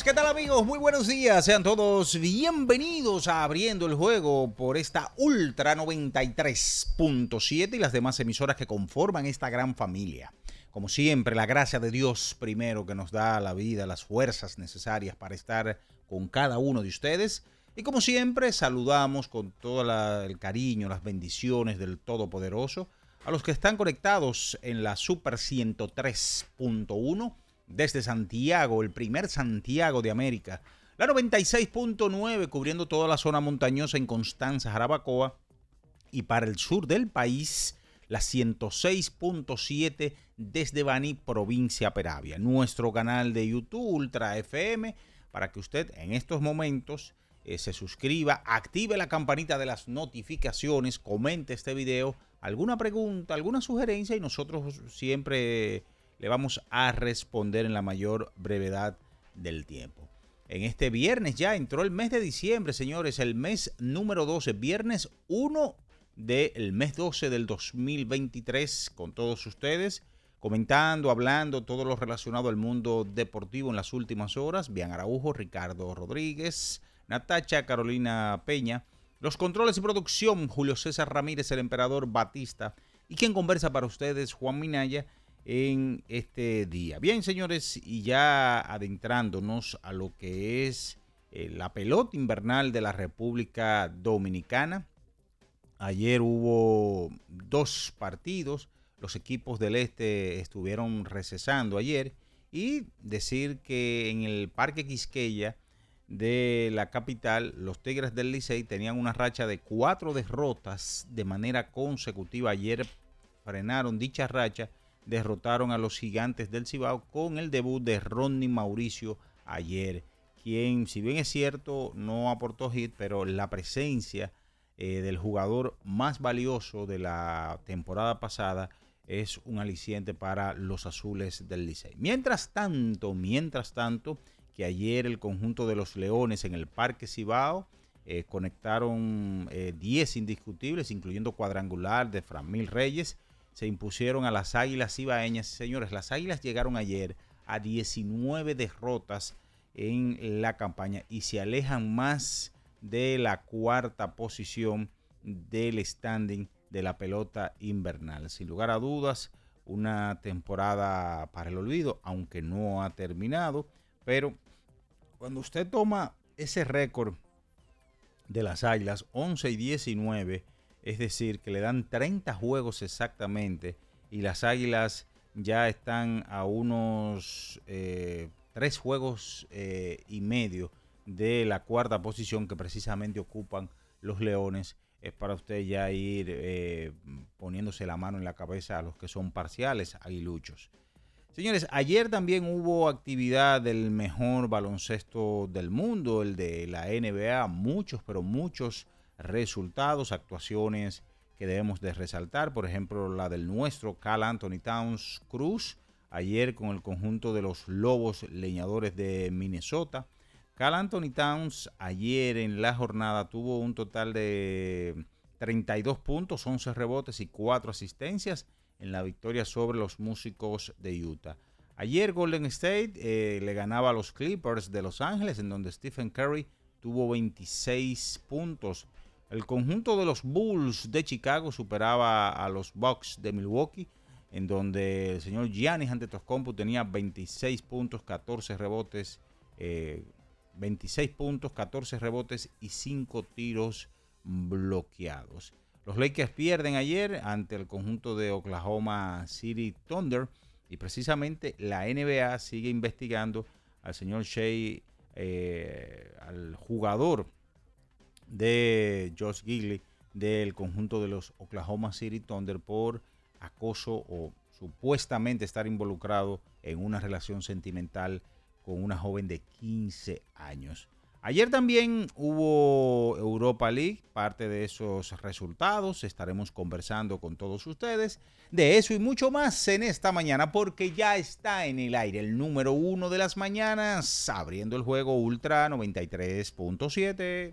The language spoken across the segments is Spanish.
¿Qué tal amigos? Muy buenos días. Sean todos bienvenidos a Abriendo el Juego por esta Ultra 93.7 y las demás emisoras que conforman esta gran familia. Como siempre, la gracia de Dios primero que nos da la vida, las fuerzas necesarias para estar con cada uno de ustedes. Y como siempre, saludamos con todo el cariño, las bendiciones del Todopoderoso a los que están conectados en la Super 103.1 desde Santiago, el primer Santiago de América. La 96.9 cubriendo toda la zona montañosa en Constanza, Jarabacoa. Y para el sur del país, la 106.7 desde Baní, provincia Peravia. Nuestro canal de YouTube, Ultra FM, para que usted en estos momentos eh, se suscriba, active la campanita de las notificaciones, comente este video, alguna pregunta, alguna sugerencia y nosotros siempre le vamos a responder en la mayor brevedad del tiempo. En este viernes ya entró el mes de diciembre, señores, el mes número 12, viernes 1 del mes 12 del 2023 con todos ustedes, comentando, hablando todo lo relacionado al mundo deportivo en las últimas horas. Bian Araujo, Ricardo Rodríguez, Natacha Carolina Peña, los controles y producción, Julio César Ramírez, el emperador Batista, y quien conversa para ustedes, Juan Minaya, en este día. Bien, señores, y ya adentrándonos a lo que es eh, la pelota invernal de la República Dominicana. Ayer hubo dos partidos. Los equipos del este estuvieron recesando ayer. Y decir que en el Parque Quisqueya de la capital, los Tigres del Licey tenían una racha de cuatro derrotas de manera consecutiva. Ayer frenaron dicha racha, derrotaron a los gigantes del Cibao con el debut de Ronnie Mauricio ayer, quien, si bien es cierto, no aportó hit, pero la presencia eh, del jugador más valioso de la temporada pasada es un aliciente para los azules del Licey. Mientras tanto, mientras tanto, que ayer el conjunto de los Leones en el Parque Cibao eh, conectaron eh, 10 indiscutibles, incluyendo cuadrangular de Framil Reyes, se impusieron a las Águilas Cibaeñas. Señores, las Águilas llegaron ayer a 19 derrotas en la campaña y se alejan más de la cuarta posición del standing de la pelota invernal. Sin lugar a dudas, una temporada para el olvido, aunque no ha terminado, pero cuando usted toma ese récord de las Águilas, 11 y 19, es decir, que le dan 30 juegos exactamente y las Águilas ya están a unos eh, tres juegos eh, y medio de la cuarta posición que precisamente ocupan los Leones. Es para usted ya ir eh, poniéndose la mano en la cabeza a los que son parciales aguiluchos. Señores, ayer también hubo actividad del mejor baloncesto del mundo, el de la NBA, muchos, pero muchos resultados, actuaciones que debemos de resaltar, por ejemplo, la del nuestro Cal Anthony Towns Cruz, ayer con el conjunto de los Lobos Leñadores de Minnesota. Cal Anthony Towns ayer en la jornada tuvo un total de 32 puntos, 11 rebotes y 4 asistencias en la victoria sobre los músicos de Utah. Ayer Golden State eh, le ganaba a los Clippers de Los Ángeles, en donde Stephen Curry tuvo 26 puntos. El conjunto de los Bulls de Chicago superaba a los Bucks de Milwaukee, en donde el señor Giannis Antetokounmpo tenía 26 puntos, 14 rebotes, 26 eh, puntos, 14 rebotes y 5 tiros bloqueados. Los Lakers pierden ayer ante el conjunto de Oklahoma City Thunder y precisamente la NBA sigue investigando al señor Shea, eh, al jugador de Josh Gigley del conjunto de los Oklahoma City Thunder por acoso o supuestamente estar involucrado en una relación sentimental con una joven de 15 años. Ayer también hubo Europa League, parte de esos resultados. Estaremos conversando con todos ustedes de eso y mucho más en esta mañana, porque ya está en el aire el número uno de las mañanas, abriendo el juego Ultra 93.7.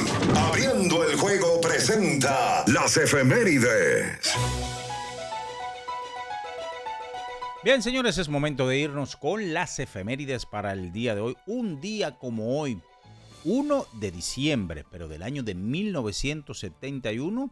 Presenta las efemérides. Bien, señores, es momento de irnos con las efemérides para el día de hoy. Un día como hoy, 1 de diciembre, pero del año de 1971,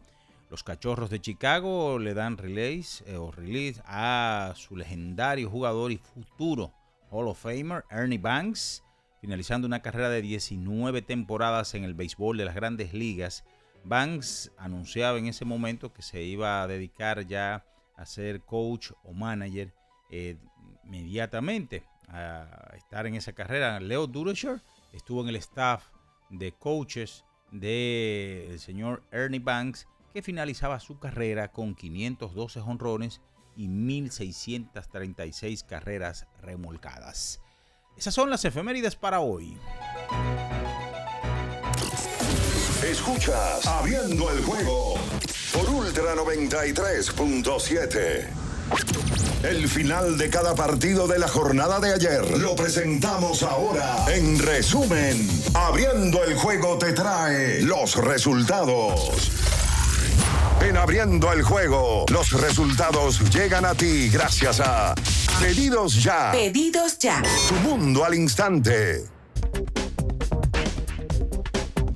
los Cachorros de Chicago le dan release, eh, o release a su legendario jugador y futuro Hall of Famer, Ernie Banks, finalizando una carrera de 19 temporadas en el béisbol de las grandes ligas. Banks anunciaba en ese momento que se iba a dedicar ya a ser coach o manager eh, inmediatamente a estar en esa carrera. Leo Durocher estuvo en el staff de coaches del señor Ernie Banks, que finalizaba su carrera con 512 honrones y 1.636 carreras remolcadas. Esas son las efemérides para hoy. Escuchas Abriendo el juego por Ultra 93.7. El final de cada partido de la jornada de ayer lo presentamos ahora. En resumen, abriendo el juego te trae los resultados. En abriendo el juego, los resultados llegan a ti gracias a Pedidos Ya. Pedidos Ya. Tu mundo al instante.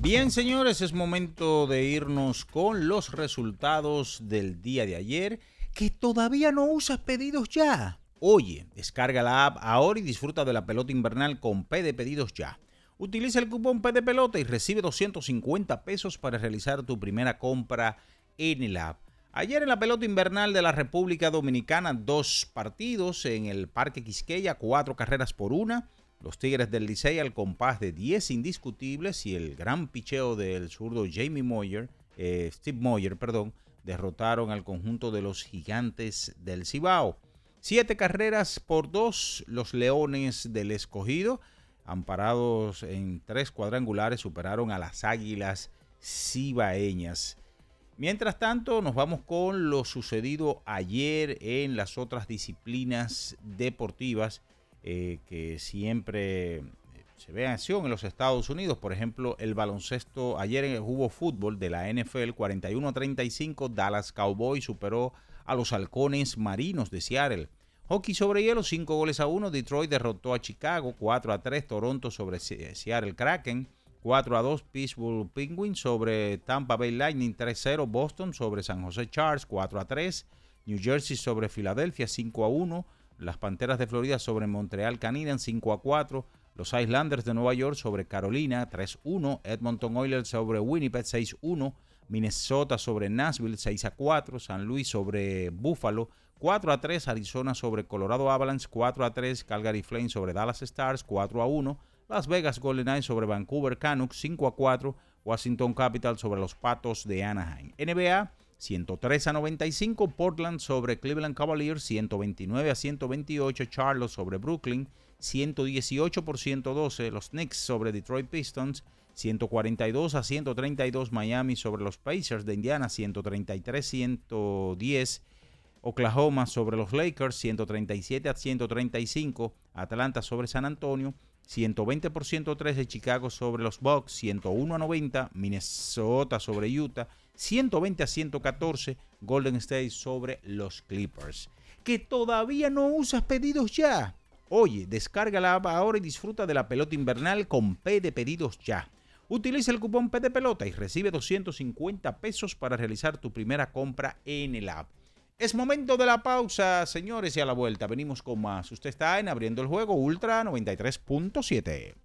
Bien, señores, es momento de irnos con los resultados del día de ayer que todavía no usas pedidos ya. Oye, descarga la app ahora y disfruta de la pelota invernal con P de pedidos ya. Utiliza el cupón P de pelota y recibe 250 pesos para realizar tu primera compra en el app. Ayer en la pelota invernal de la República Dominicana, dos partidos en el Parque Quisqueya, cuatro carreras por una. Los Tigres del Licey al compás de 10 indiscutibles y el gran picheo del zurdo Jamie Moyer, eh, Steve Moyer, perdón, derrotaron al conjunto de los gigantes del Cibao. Siete carreras por dos, los Leones del Escogido, amparados en tres cuadrangulares, superaron a las Águilas Cibaeñas. Mientras tanto, nos vamos con lo sucedido ayer en las otras disciplinas deportivas eh, que siempre se ve en acción en los Estados Unidos. Por ejemplo, el baloncesto, ayer hubo fútbol de la NFL 41-35, Dallas Cowboys superó a los halcones marinos de Seattle. Hockey sobre hielo, 5 goles a 1, Detroit derrotó a Chicago, 4 a 3, Toronto sobre Seattle Kraken, 4 a 2, Pittsburgh Penguins sobre Tampa Bay Lightning, 3-0, Boston sobre San José Charles, 4 a 3, New Jersey sobre Filadelfia, 5 a 1, las Panteras de Florida sobre Montreal Canadiens, 5 a 4, Los Islanders de Nueva York sobre Carolina 3-1. Edmonton Oilers sobre Winnipeg 6-1. Minnesota sobre Nashville 6-4. San Luis sobre Buffalo 4-3. Arizona sobre Colorado Avalanche 4-3. Calgary Flames sobre Dallas Stars 4-1. Las Vegas Golden Knights sobre Vancouver Canucks 5-4. Washington Capitals sobre los Patos de Anaheim. NBA 103 a 95, Portland sobre Cleveland Cavaliers, 129 a 128, Charlotte sobre Brooklyn, 118 por 112, los Knicks sobre Detroit Pistons, 142 a 132, Miami sobre los Pacers de Indiana, 133 110, Oklahoma sobre los Lakers, 137 a 135, Atlanta sobre San Antonio, 120 por 113, Chicago sobre los Bucks, 101 a 90, Minnesota sobre Utah, 120 a 114 Golden State sobre los Clippers. Que todavía no usas pedidos ya. Oye, descarga la app ahora y disfruta de la pelota invernal con P de pedidos ya. Utiliza el cupón P de pelota y recibe 250 pesos para realizar tu primera compra en el app. Es momento de la pausa, señores, y a la vuelta venimos con más. Usted está en Abriendo el Juego Ultra 93.7.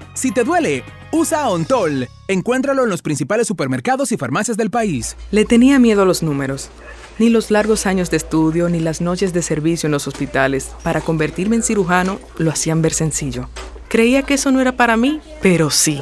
Si te duele, usa Ontol. Encuéntralo en los principales supermercados y farmacias del país. Le tenía miedo a los números. Ni los largos años de estudio ni las noches de servicio en los hospitales para convertirme en cirujano lo hacían ver sencillo. Creía que eso no era para mí, pero sí.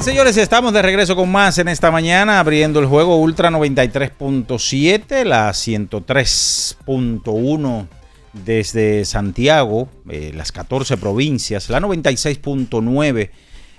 Señores, estamos de regreso con más en esta mañana, abriendo el juego Ultra 93.7, la 103.1 desde Santiago, eh, las 14 provincias, la 96.9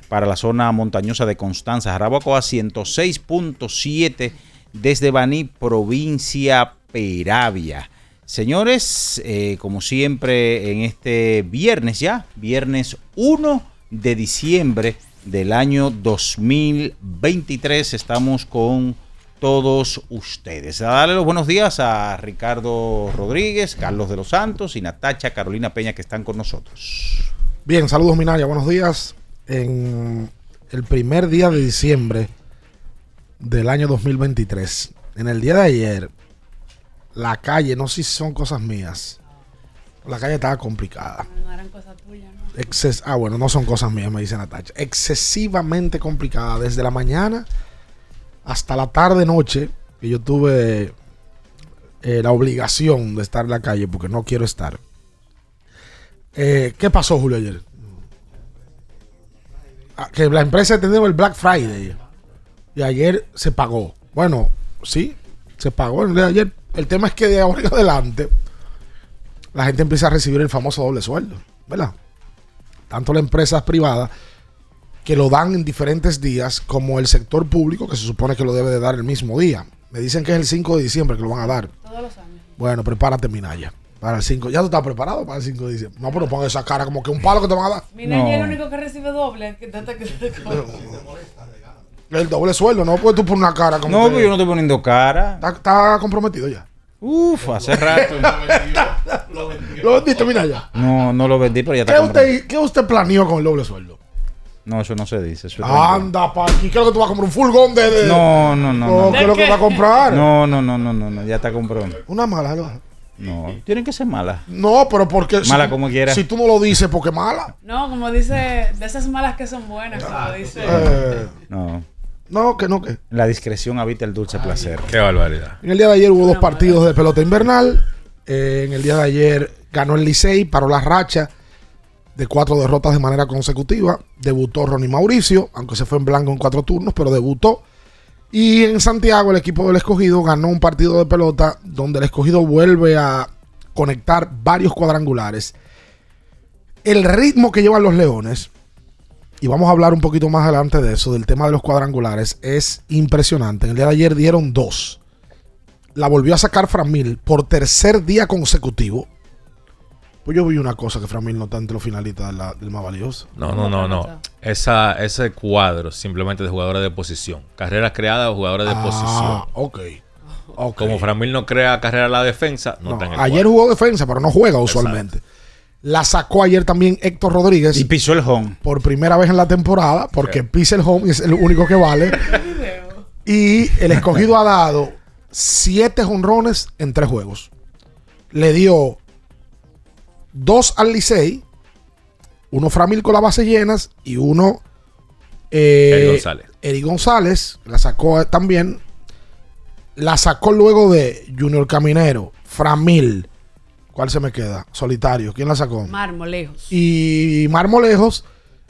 para la zona montañosa de Constanza, Jarabacoa 106.7 desde Baní, provincia Peravia. Señores, eh, como siempre en este viernes ya, viernes 1 de diciembre del año 2023. Estamos con todos ustedes. A darle los buenos días a Ricardo Rodríguez, Carlos de los Santos y Natacha Carolina Peña que están con nosotros. Bien, saludos Minaya, buenos días. En el primer día de diciembre del año 2023, en el día de ayer, la calle, no sé si son cosas mías, la calle estaba complicada. No eran cosas tuyas, ¿no? Ah, bueno, no son cosas mías, me dice Natacha. Excesivamente complicada. Desde la mañana hasta la tarde-noche, que yo tuve eh, la obligación de estar en la calle porque no quiero estar. Eh, ¿Qué pasó, Julio, ayer? Ah, que la empresa tenía el Black Friday y ayer se pagó. Bueno, sí, se pagó el de ayer. El tema es que de ahora en adelante la gente empieza a recibir el famoso doble sueldo, ¿verdad? Tanto las empresas privadas que lo dan en diferentes días, como el sector público que se supone que lo debe de dar el mismo día. Me dicen que es el 5 de diciembre que lo van a dar. Todos los años. Bueno, prepárate, Minaya. Para el 5. ¿Ya tú estás preparado para el 5 de diciembre? No, pero pon esa cara como que un palo que te van a dar. Mira, no. es el único que recibe doble. Que el doble sueldo, no puedes tú poner una cara como. No, que... pues yo no estoy poniendo cara. Está, está comprometido ya. Uf, hace rato. lo, vendió. lo vendiste, mira ya. No, no lo vendí, pero ya está. ¿Qué usted, ¿Qué usted planeó con el doble sueldo? No, eso no se dice. Eso Anda, pa aquí. ¿Qué es lo que tú vas a comprar? ¿Un furgón de.? de... No, no, no. no. ¿Qué es lo que vas a comprar? No, no, no, no, no, no. Ya está comprado. Una mala, ¿no? No, tienen que ser malas. No, pero porque. Mala si, como quiera. Si tú no lo dices, porque mala. No, como dice, de esas malas que son buenas, como dice. Eh, no. No, que no, que. La discreción habita el dulce placer. Qué barbaridad. En el día de ayer hubo dos partidos de pelota invernal. Eh, en el día de ayer ganó el Licey, paró la racha de cuatro derrotas de manera consecutiva. Debutó Ronnie Mauricio, aunque se fue en blanco en cuatro turnos, pero debutó. Y en Santiago el equipo del escogido ganó un partido de pelota donde el escogido vuelve a conectar varios cuadrangulares. El ritmo que llevan los Leones, y vamos a hablar un poquito más adelante de eso, del tema de los cuadrangulares, es impresionante. En el día de ayer dieron dos. La volvió a sacar Framil por tercer día consecutivo. Pues yo vi una cosa que Framil no está entre los finalistas de del más valioso. No, no, no, no. Esa, ese cuadro simplemente de jugadores de posición. Carreras creadas o jugadores de ah, posición. Ok. okay. Como Framil no crea carrera a la defensa, no, No, está en el ayer cuadro. jugó defensa, pero no juega usualmente. La sacó ayer también Héctor Rodríguez. Y pisó el home. Por primera vez en la temporada, porque pisa el home y es el único que vale. y el escogido ha dado siete jonrones en tres juegos. Le dio dos al Licey, uno Framil con las bases llenas y uno eh, González. Eddie González. La sacó también. La sacó luego de Junior Caminero, Framil. ¿Cuál se me queda? Solitario. ¿Quién la sacó? Marmolejos. Y Marmolejos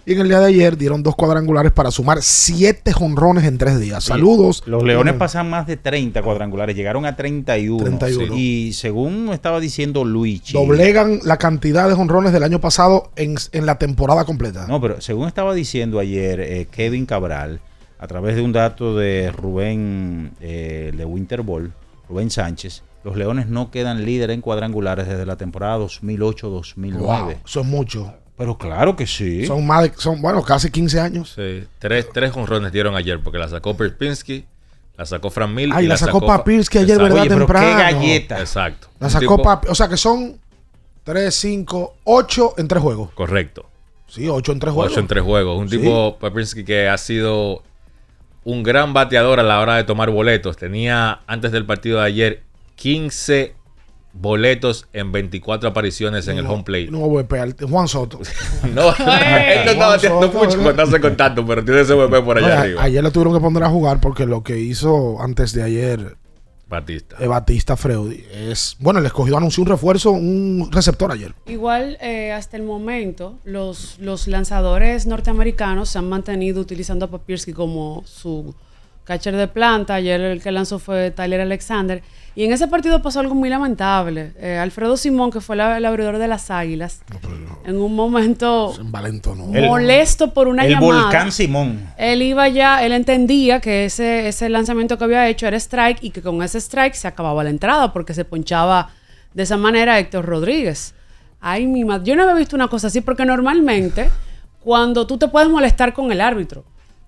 Y en el día de ayer dieron dos cuadrangulares para sumar siete jonrones en tres días. Saludos. Los Leones pasan más de 30 cuadrangulares, llegaron a 31. 31. Y según estaba diciendo Luigi. Doblegan la cantidad de jonrones del año pasado en, en la temporada completa. No, pero según estaba diciendo ayer eh, Kevin Cabral, a través de un dato de Rubén eh, de Winterball, Rubén Sánchez, los Leones no quedan líderes en cuadrangulares desde la temporada 2008-2009. Wow, eso es mucho. Pero claro que sí. Son más de, son, bueno, casi 15 años. Sí, tres, tres jonrones dieron ayer porque la sacó Perpinski, la sacó Fran Mil. Ay, y la sacó Papinski ayer, Exacto. ¿verdad? Oye, pero qué Temprano. galleta. Exacto. La sacó tipo- Papi. O sea que son 3, 5, 8 en 3 juegos. Correcto. Sí, 8 en 3 juegos. Ocho en tres juegos. Un Sí. tipo, Papinski, que ha sido un gran bateador a la hora de tomar boletos. Tenía antes del partido de ayer 15 boletos en 24 apariciones en el home plate. No pegar. Juan Soto. No, él no está bateando mucho cuando hace contacto, pero tiene ese VP por allá arriba. Ayer le tuvieron que poner a jugar porque lo que hizo antes de ayer Batista. eh, Batista Freudi es. Bueno, el escogido anunció un refuerzo, un receptor ayer. Igual, eh, hasta el momento, los, los lanzadores norteamericanos se han mantenido utilizando a Papirski como su catcher de planta. Ayer el que lanzó fue Tyler Alexander. Y en ese partido pasó algo muy lamentable. Eh, Alfredo Simón, que fue la- el abridor de las Águilas, en un momento Valento, no. molesto por una el llamada. volcán Simón. Él iba ya, él entendía que ese, ese lanzamiento que había hecho era strike y que con ese strike se acababa la entrada porque se ponchaba de esa manera Héctor Rodríguez. Ay, mi madre. Yo no había visto una cosa así porque normalmente cuando tú te puedes molestar con el árbitro,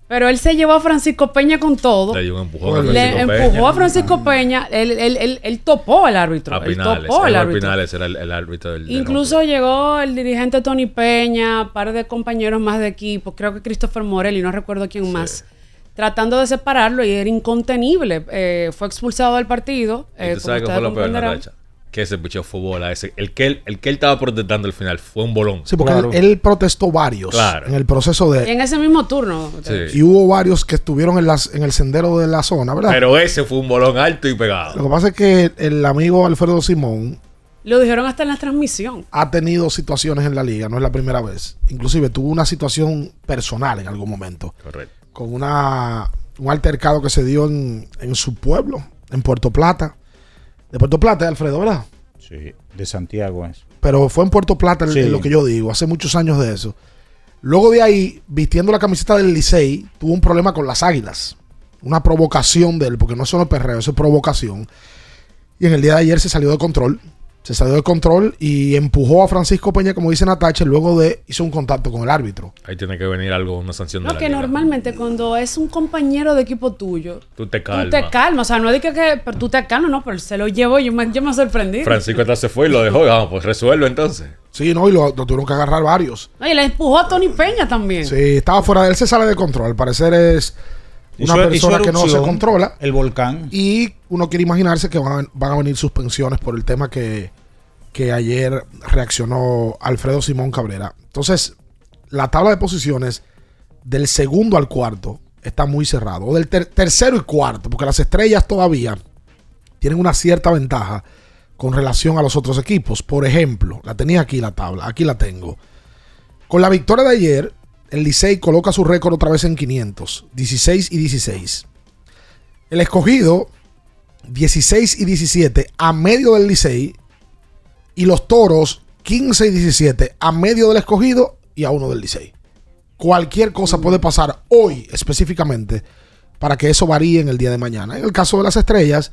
pero él se llevó a Francisco Peña con todo. Le dio un empujón a Le Francisco empujó Peña. a Francisco Peña, él, él- él- él topó al árbitro. A él Pinales. topó al árbitro. Pinales era el, el árbitro del. del Incluso llegó el dirigente Tony Peña, par de compañeros más de equipo, creo que Christopher Morel y no recuerdo quién más, tratando de separarlo y era incontenible. Eh, fue expulsado del partido. ¿Y eh, tú sabes qué fue lo peor, comprenderán. Natacha? Que ese picheo fue bola. Ese, el, que él, el que él estaba protestando al final fue un bolón. Sí, porque él, él protestó varios Claro. en el proceso de. En ese mismo turno. Y hubo varios que estuvieron en, las, en el sendero de la zona, ¿verdad? Pero ese fue un bolón alto y pegado. Lo que pasa es que el amigo Alfredo Simón Lo dijeron hasta en la transmisión. ha tenido situaciones en la liga, no es la primera vez. Inclusive tuvo una situación personal en algún momento. Correcto. Con una, un altercado que se dio en, en su pueblo, en Puerto Plata. De Puerto Plata, Alfredo, ¿verdad? Sí, de Santiago es. Pero fue en Puerto Plata Sí. lo que yo digo, hace muchos años de eso. Luego de ahí, vistiendo la camiseta del Licey, tuvo un problema con las águilas. Una provocación de él, porque no es solo perreo, eso es provocación. Y en el día de ayer se salió de control. Se salió de control y empujó a Francisco Peña, como dice Natacha, luego de hizo un contacto con el árbitro. Ahí tiene que venir algo, una sanción de No, la que liga. normalmente cuando es un compañero de equipo tuyo, Tú te tú calmas. te calmas. O sea, no es de que, que- pero tú te calmas, no, pero él se lo llevó y yo me, yo me sorprendí. Francisco hasta se fue y lo dejó. Vamos, pues resuelve entonces. Sí, no, y lo, lo tuvieron que agarrar varios. Oye, le empujó a Tony Peña también. Sí, estaba fuera de él, se sale de control. Al parecer es una Hizo- persona hizo que no se controla. El volcán. Y uno quiere imaginarse que van, van a venir suspensiones por el tema que, que ayer reaccionó Alfredo Simón Cabrera. Entonces, la tabla de posiciones del segundo al cuarto está muy cerrado. O del ter- tercero y cuarto, porque las estrellas todavía tienen una cierta ventaja con relación a los otros equipos. Por ejemplo, la tenía aquí la tabla, aquí la tengo. Con la victoria de ayer, el Licey coloca su récord otra vez en 500, 16 y 16. El escogido, 16 y 17 a medio del Licey. Y los toros, 15 y 17 a medio del escogido y a uno del Licey. Cualquier cosa puede pasar hoy específicamente para que eso varíe en el día de mañana. En el caso de las estrellas,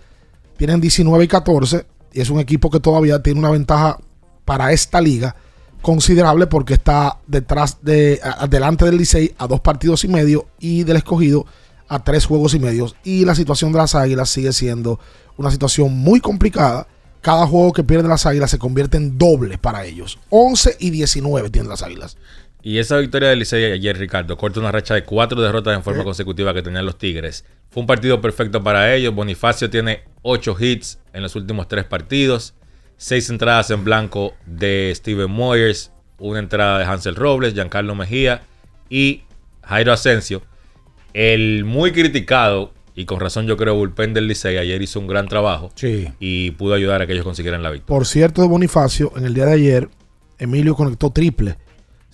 tienen 19 y 14 y es un equipo que todavía tiene una ventaja para esta liga considerable porque está detrás de adelante del Licey a dos partidos y medio y del escogido a tres juegos y medio y la situación de las Águilas sigue siendo una situación muy complicada cada juego que pierden las Águilas se convierte en doble para ellos 11 y 19 tienen las Águilas Y esa victoria del Licey ayer, Ricardo, corta una racha de cuatro derrotas en forma consecutiva que tenían los Tigres. Fue un partido perfecto para ellos. Bonifacio tiene ocho hits en los últimos tres partidos. Seis entradas en blanco de Steven Moyers. Una entrada de Hansel Robles, Giancarlo Mejía y Jairo Asensio. El muy criticado, y con razón yo creo, bullpen del Licey ayer hizo un gran trabajo. Sí. Y pudo ayudar a que ellos consiguieran la victoria. por cierto de Bonifacio en el día de ayer Emilio conectó triple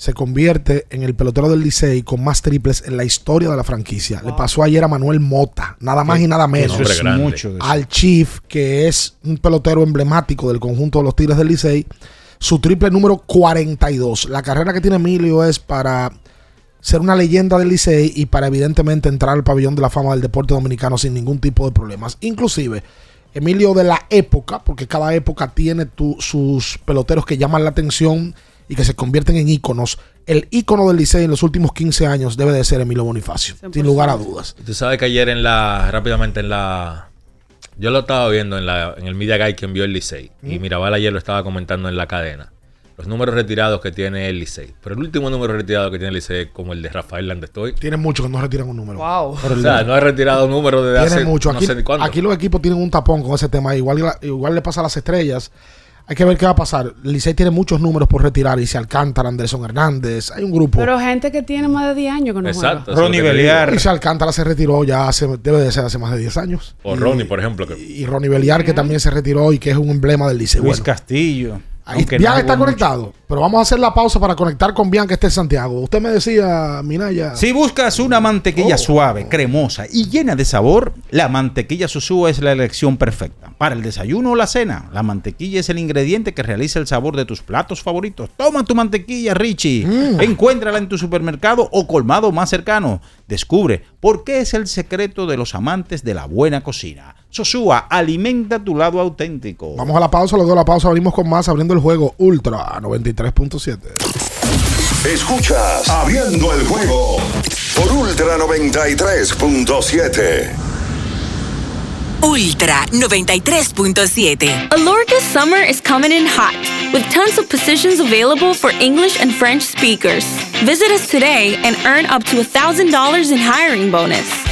se convierte en el pelotero del Licey con más triples en la historia de la franquicia. Le pasó ayer a Manuel Mota, nada más y nada menos. Al Chief, que es un pelotero emblemático del conjunto de los Tigres del Licey, su triple número 42. La carrera que tiene Emilio es para ser una leyenda del Licey y para evidentemente entrar al pabellón de la fama del deporte dominicano sin ningún tipo de problemas. Inclusive, Emilio de la época, porque cada época tiene tu- sus peloteros que llaman la atención y que se convierten en íconos. El ícono del Licey en los últimos 15 años debe de ser Emilio Bonifacio, sin lugar a dudas. Tú sabes que ayer en la, rápidamente en la, yo lo estaba viendo en, la, en el Media Guide que envió el Licey. Y Mm. Mirabal ayer lo estaba comentando en la cadena. Los números retirados que tiene el Licey. Pero el último número retirado que tiene el Licey es como el de Rafael Landestoy. Tiene mucho que no retiran un número. Wow. O sea, no ha retirado números desde Tiene hace mucho. no Aquí, sé ni cuándo. aquí los equipos tienen un tapón con ese tema. Igual, igual le pasa a las estrellas. Hay que ver qué va a pasar. El Licey tiene muchos números por retirar. Y se Alcántara, Anderson Hernández. Hay un grupo. Pero gente que tiene más de 10 años que no Exacto, juega. te digo. Y se Alcántara se retiró ya hace, debe de ser hace más de 10 años. O Y- Ronnie, por ejemplo. Que, Y Ronnie Beliar, que también se retiró y que es un emblema del Licey. Luis Bueno, Castillo. Ahí Bian está conectado. Pero vamos a hacer la pausa para conectar con Bian, que está en Santiago. Usted me decía, Minaya. Si buscas una mantequilla Oh. suave, cremosa y llena de sabor, la mantequilla Susúa es la elección perfecta. Para el desayuno o la cena, la mantequilla es el ingrediente que realiza el sabor de tus platos favoritos. Toma tu mantequilla, Richie. Mm. Encuéntrala en tu supermercado o colmado más cercano. Descubre por qué es el secreto de los amantes de la buena cocina. Sosúa, alimenta tu lado auténtico. Vamos a la pausa, luego de la pausa venimos con más abriendo el juego Ultra 93.7. Escuchas Abriendo el juego por Ultra 93.7. Ultra 93.7. Alorca's summer is coming in hot, with tons of positions available for English and French speakers. Visit us today and earn up to $1,000 in hiring bonus.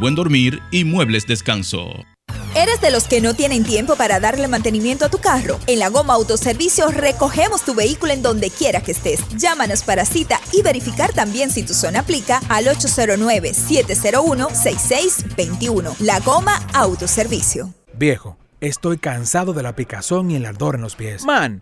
buen dormir y muebles descanso. ¿Eres de los que no tienen tiempo para darle mantenimiento a tu carro? En la Goma Autoservicio recogemos tu vehículo en donde quiera que estés. Llámanos para cita y verificar también si tu zona aplica al 809-701-6621. La Goma Autoservicio. Viejo, estoy cansado de la picazón y el ardor en los pies. Man,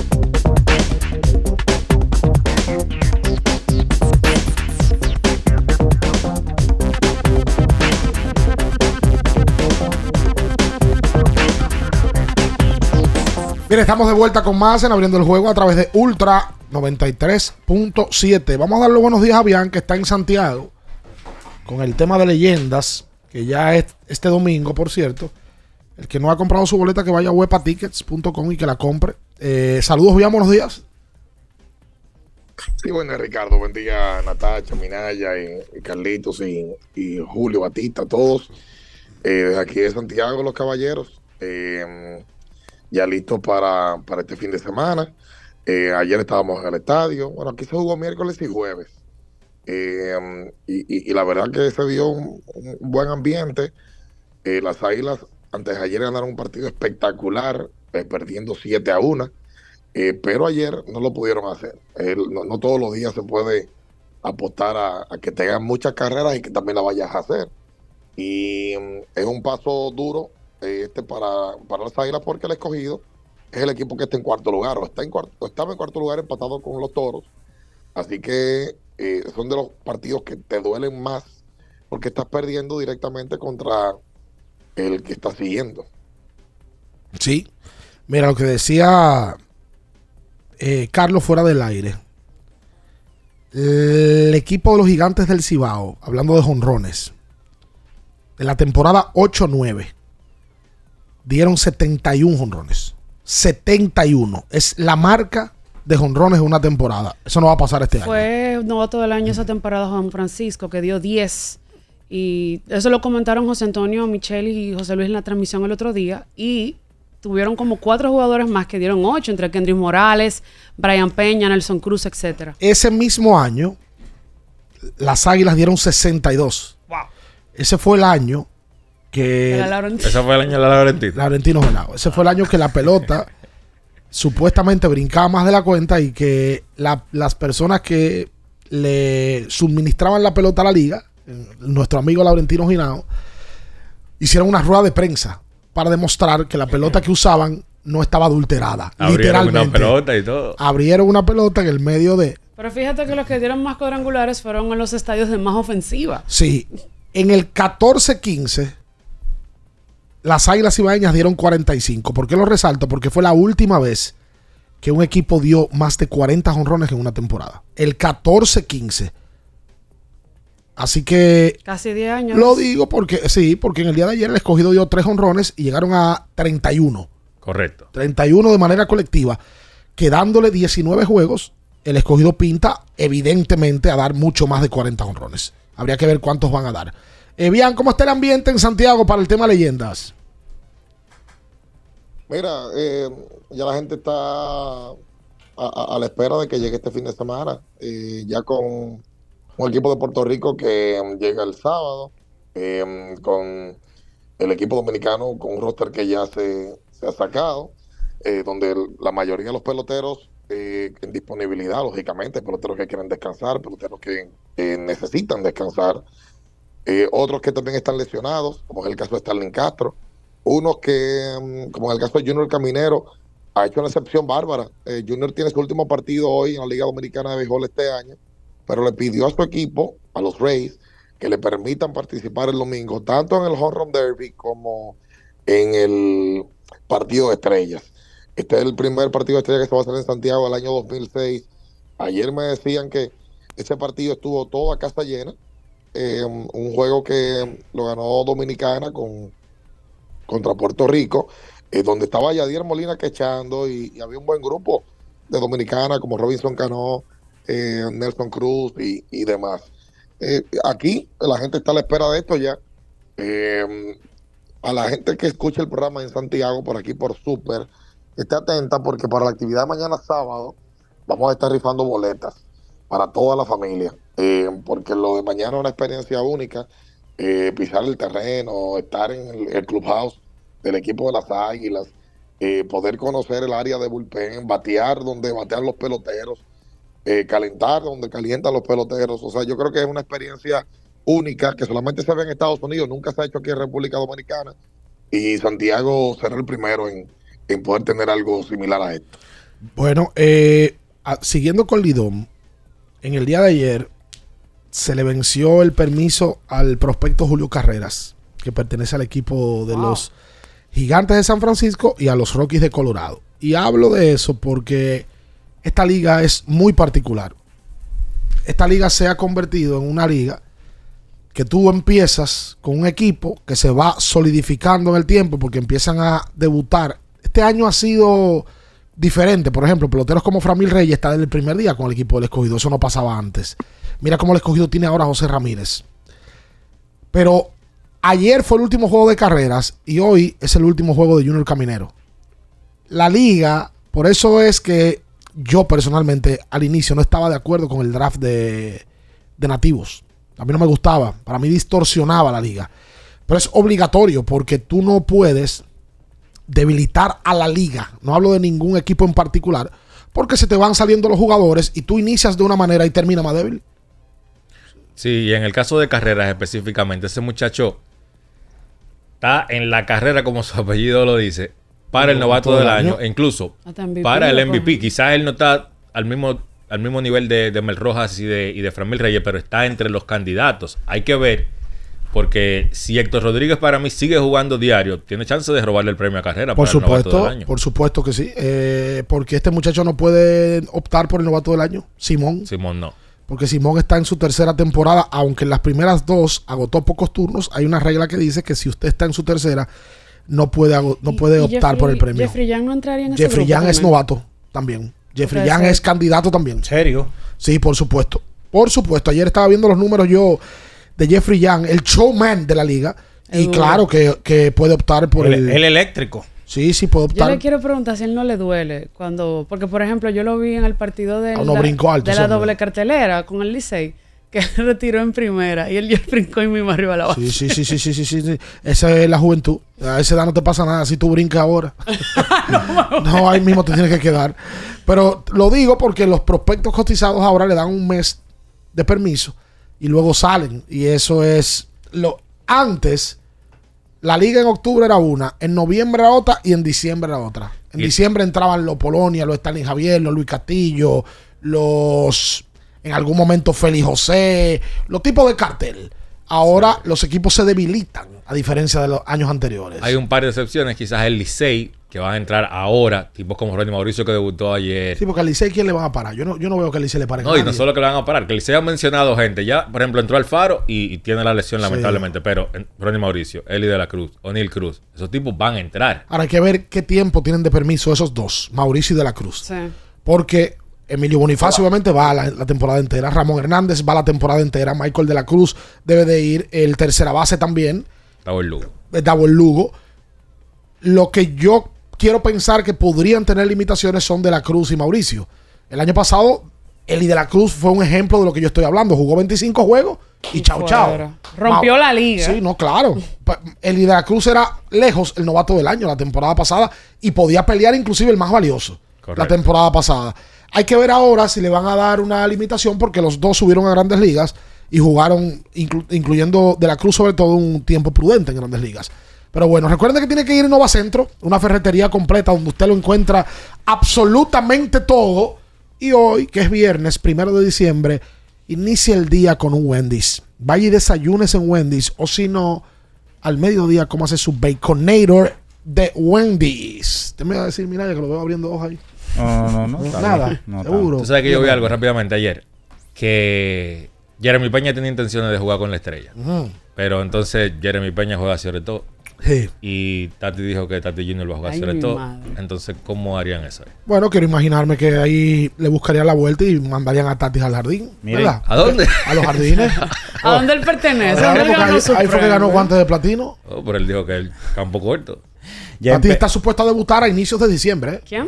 Bien, estamos de vuelta con más en abriendo el juego a través de Ultra 93.7. Vamos a darle buenos días a Bian, que está en Santiago, con el tema de leyendas, que ya es este domingo, por cierto. El que no ha comprado su boleta, que vaya a webatickets.com y que la compre. Eh, saludos, Bian, buenos días. Sí, bueno, Ricardo, buen día, Natacha, Minaya, y, Carlitos, y, y Julio, Batista, todos. Eh, desde aquí de Santiago, los caballeros. Eh, ya listos para, para este fin de semana. Eh, ayer estábamos en el estadio. Bueno, aquí se jugó miércoles y jueves. Eh, y, y- la verdad que se dio un, buen ambiente. Eh, las Águilas antes de ayer ganaron un partido espectacular, perdiendo 7 a 1. Eh, pero ayer no lo pudieron hacer. No, todos los días se puede apostar a, que tengan muchas carreras y que también la vayas a hacer. Y mm, es un paso duro este para, para las Águilas porque el escogido es el equipo que está en cuarto lugar o, está en cuarto, o estaba en cuarto lugar empatado con los Toros. Así que eh, son de los partidos que te duelen más porque estás perdiendo directamente contra el que está siguiendo. Sí. Mira, lo que decía eh, Carlos fuera del aire. El equipo de los gigantes del Cibao, hablando de jonrones, de la temporada 8-9, dieron 71 jonrones. 71. Es la marca de jonrones de una temporada. Eso no va a pasar este año. Fue novato del año esa temporada Juan Francisco, que dio 10. Y eso lo comentaron José Antonio, Michelle y José Luis en la transmisión el otro día. Y tuvieron como cuatro jugadores más que dieron 8, entre Kendrick Morales, Brian Peña, Nelson Cruz, etcétera. Ese mismo año, las Águilas dieron 62. Ese fue el año que... La. Ese fue el año de la Laurentino. Laurentino Venado. Ese fue el año que la pelota supuestamente brincaba más de la cuenta y que la- las personas que le suministraban la pelota a la liga, nuestro amigo Laurentino Ginao, hicieron una rueda de prensa para demostrar que la pelota que usaban no estaba adulterada. Abrieron literalmente. una pelota y todo. Abrieron una pelota en el medio de... Pero fíjate que los que dieron más cuadrangulares fueron en los estadios de más ofensiva. Sí. En el 14-15, las Águilas Ibaeñas dieron 45. ¿Por qué lo resalto? Porque fue la última vez que un equipo dio más de 40 jonrones en una temporada. El 14-15. Así que Casi 10 años. lo digo porque, sí, porque en el día de ayer el escogido dio 3 jonrones y llegaron a 31. Correcto. 31 de manera colectiva, quedándole 19 juegos, el escogido pinta evidentemente a dar mucho más de 40 honrones. Habría que ver cuántos van a dar. Eh, bien, ¿cómo está el ambiente en Santiago para el tema leyendas? Mira, eh, ya la gente está a, la espera de que llegue este fin de semana. eh, ya con un equipo de Puerto Rico que mm, llega el sábado, eh, con el equipo dominicano, con un roster que ya se, se ha sacado, eh, donde la mayoría de los peloteros eh, en disponibilidad, lógicamente, peloteros que quieren descansar, peloteros que eh, necesitan descansar, eh, otros que también están lesionados, como es el caso de Starling Castro, unos que, mm, como en el caso de Junior Caminero, ha hecho una excepción bárbara. Eh, Junior tiene su último partido hoy en la Liga Dominicana de Béisbol este año, pero le pidió a su equipo, a los Rays, que le permitan participar el domingo, tanto en el Home Run Derby como en el partido de estrellas. Este es el primer partido de estrellas que se va a hacer en Santiago el año 2006. Ayer me decían que ese partido estuvo todo a casa llena. Eh, un juego que lo ganó Dominicana con, contra Puerto Rico, eh, donde estaba Yadier Molina quechando y, y había un buen grupo de Dominicana como Robinson Cano, eh, Nelson Cruz y, y demás. Eh, aquí la gente está a la espera de esto ya. A la gente que escucha el programa en Santiago, por aquí por Super, esté atenta porque para la actividad de mañana sábado vamos a estar rifando boletas para toda la familia. Eh, porque lo de mañana es una experiencia única. eh, pisar el terreno, estar en el, el clubhouse del equipo de las Águilas, eh, poder conocer el área de bullpen, batear donde batean los peloteros, calentar donde calientan los peloteros. O sea, yo creo que es una experiencia única que solamente se ve en Estados Unidos, nunca se ha hecho aquí en República Dominicana. Y Santiago será el primero en, en poder tener algo similar a esto. Bueno, siguiendo con Lidom, en el día de ayer se le venció el permiso al prospecto Julio Carreras, que pertenece al equipo de los Gigantes de San Francisco y a los Rockies de Colorado. Y hablo de eso porque esta liga es muy particular. Esta liga se ha convertido en una liga que tú empiezas con un equipo que se va solidificando en el tiempo porque empiezan a debutar. Este año ha sido diferente. Por ejemplo, peloteros como Framil Reyes está desde el primer día con el equipo del escogido. Eso no pasaba antes. Mira cómo el escogido tiene ahora José Ramírez. Pero ayer fue el último juego de carreras y hoy es el último juego de Junior Caminero. La liga, por eso es que yo personalmente al inicio no estaba de acuerdo con el draft de, de nativos. A mí no me gustaba. Para mí distorsionaba la liga. Pero es obligatorio porque tú no puedes debilitar a la liga. No hablo de ningún equipo en particular. Porque se te van saliendo los jugadores y tú inicias de una manera y termina más débil. Sí, y en el caso de carreras específicamente, ese muchacho está en la carrera, como su apellido lo dice, para el novato del año, e incluso para el MVP. Quizás él no está al mismo, al mismo nivel de, de Mel Rojas y de, y de Framil Reyes, pero está entre los candidatos. Hay que ver, porque si Héctor Rodríguez para mí sigue jugando diario, tiene chance de robarle el premio a carrera Por para el novato supuesto, del año. por supuesto que sí. Eh, porque este muchacho no puede optar por el novato del año. Simón. Simón no. Porque Simón está en su tercera temporada, aunque en las primeras dos agotó pocos turnos. Hay una regla que dice que si usted está en su tercera, no puede, no puede Y optar Jeffrey- por el premio. Jeffrey Young no entraría en ese Jeffrey grupo Young es novato también. Jeffrey Young ser. es candidato también. ¿Serio? Sí, por supuesto. Por supuesto. Ayer estaba viendo los números yo de Jeffrey Young, el showman de la liga. Y claro que, que puede optar por El, el. el eléctrico. sí, sí, puede Yo optar. le quiero preguntar si a él no le duele cuando, porque por ejemplo yo lo vi en el partido de Ah, no, la, brincó alto de la doble cartelera con el Licey que retiró en primera y él ya brincó y mismo arriba a la base. Sí, sí, sí, sí, sí, sí, sí, sí. Esa es la juventud. A esa edad no te pasa nada si tú brincas ahora. no, ahí mismo te tienes que quedar. Pero lo digo porque los prospectos cotizados ahora le dan un mes de permiso y luego salen. Y eso es lo antes. La liga en octubre era una, en noviembre era otra y en diciembre era otra. En Y- diciembre entraban los Polonia, los Stalin Javier, los Luis Castillo, los en algún momento Félix José, los tipos de cartel. Ahora los equipos se debilitan, a diferencia de los años anteriores. Hay un par de excepciones, quizás el Licey, que va a entrar ahora, tipos como Ronnie Mauricio que debutó ayer. Sí, porque al Licey, ¿quién le van a parar? Yo no, yo no veo que al Licey le pare No, y no solo que le van a parar, que el Licey ha mencionado gente. Ya, por ejemplo, entró Alfaro y, y tiene la lesión, Sí. lamentablemente. Pero en- Ronnie Mauricio, Eli de la Cruz, O'Neill Cruz, esos tipos van a entrar. Ahora hay que ver qué tiempo tienen de permiso esos dos, Mauricio y de la Cruz. Sí. Porque Emilio Bonifacio obviamente va la, la temporada entera, Ramón Hernández va la temporada entera, Michael de la Cruz debe de ir, el tercera base también, el Lugo. eh, Davo el Lugo. Lo que yo quiero pensar que podrían tener limitaciones son de la Cruz y Mauricio. El año pasado, Eli de la Cruz fue un ejemplo de lo que yo estoy hablando. Jugó 25 juegos y chao, chao. fuera. Rompió Ma- la liga. Sí, no, claro. Eli de la Cruz era lejos el novato del año la temporada pasada y podía pelear inclusive el más valioso Correcto. la temporada pasada. Hay que ver ahora si le van a dar una limitación porque los dos subieron a grandes ligas y jugaron, inclu- incluyendo de la Cruz sobre todo, un tiempo prudente en grandes ligas. Pero bueno, recuerden que tiene que ir a Nova Centro, una ferretería completa donde usted lo encuentra absolutamente todo. Y hoy, que es viernes, primero de diciembre, inicia el día con un Wendy's. Vaya y desayunes en Wendy's, o si no, al mediodía, como hace su Baconator de Wendy's. Te me va a decir, mira, ya que lo veo abriendo ojos ahí. No, no, no. Nada. No, seguro. Tú sabes que yo vi algo rápidamente ayer. Que Jeremy Peña tenía intenciones de jugar con la estrella. Pero entonces Jeremy Peña juega sobre todo. Sí. Y Tati dijo que Tati Junior va a jugar madre. Entonces, ¿cómo harían eso? Bueno, quiero imaginarme que ahí le buscarían la vuelta y mandarían a Tatis al jardín. Miren, ¿verdad? ¿a dónde? A los jardines. ¿A dónde él pertenece? Claro, ¿Dónde él porque ganó ahí, fue que ganó guantes de platino. Oh, pero él dijo que el campo corto. Tatis está supuesto a debutar a inicios de diciembre. ¿eh? ¿Quién?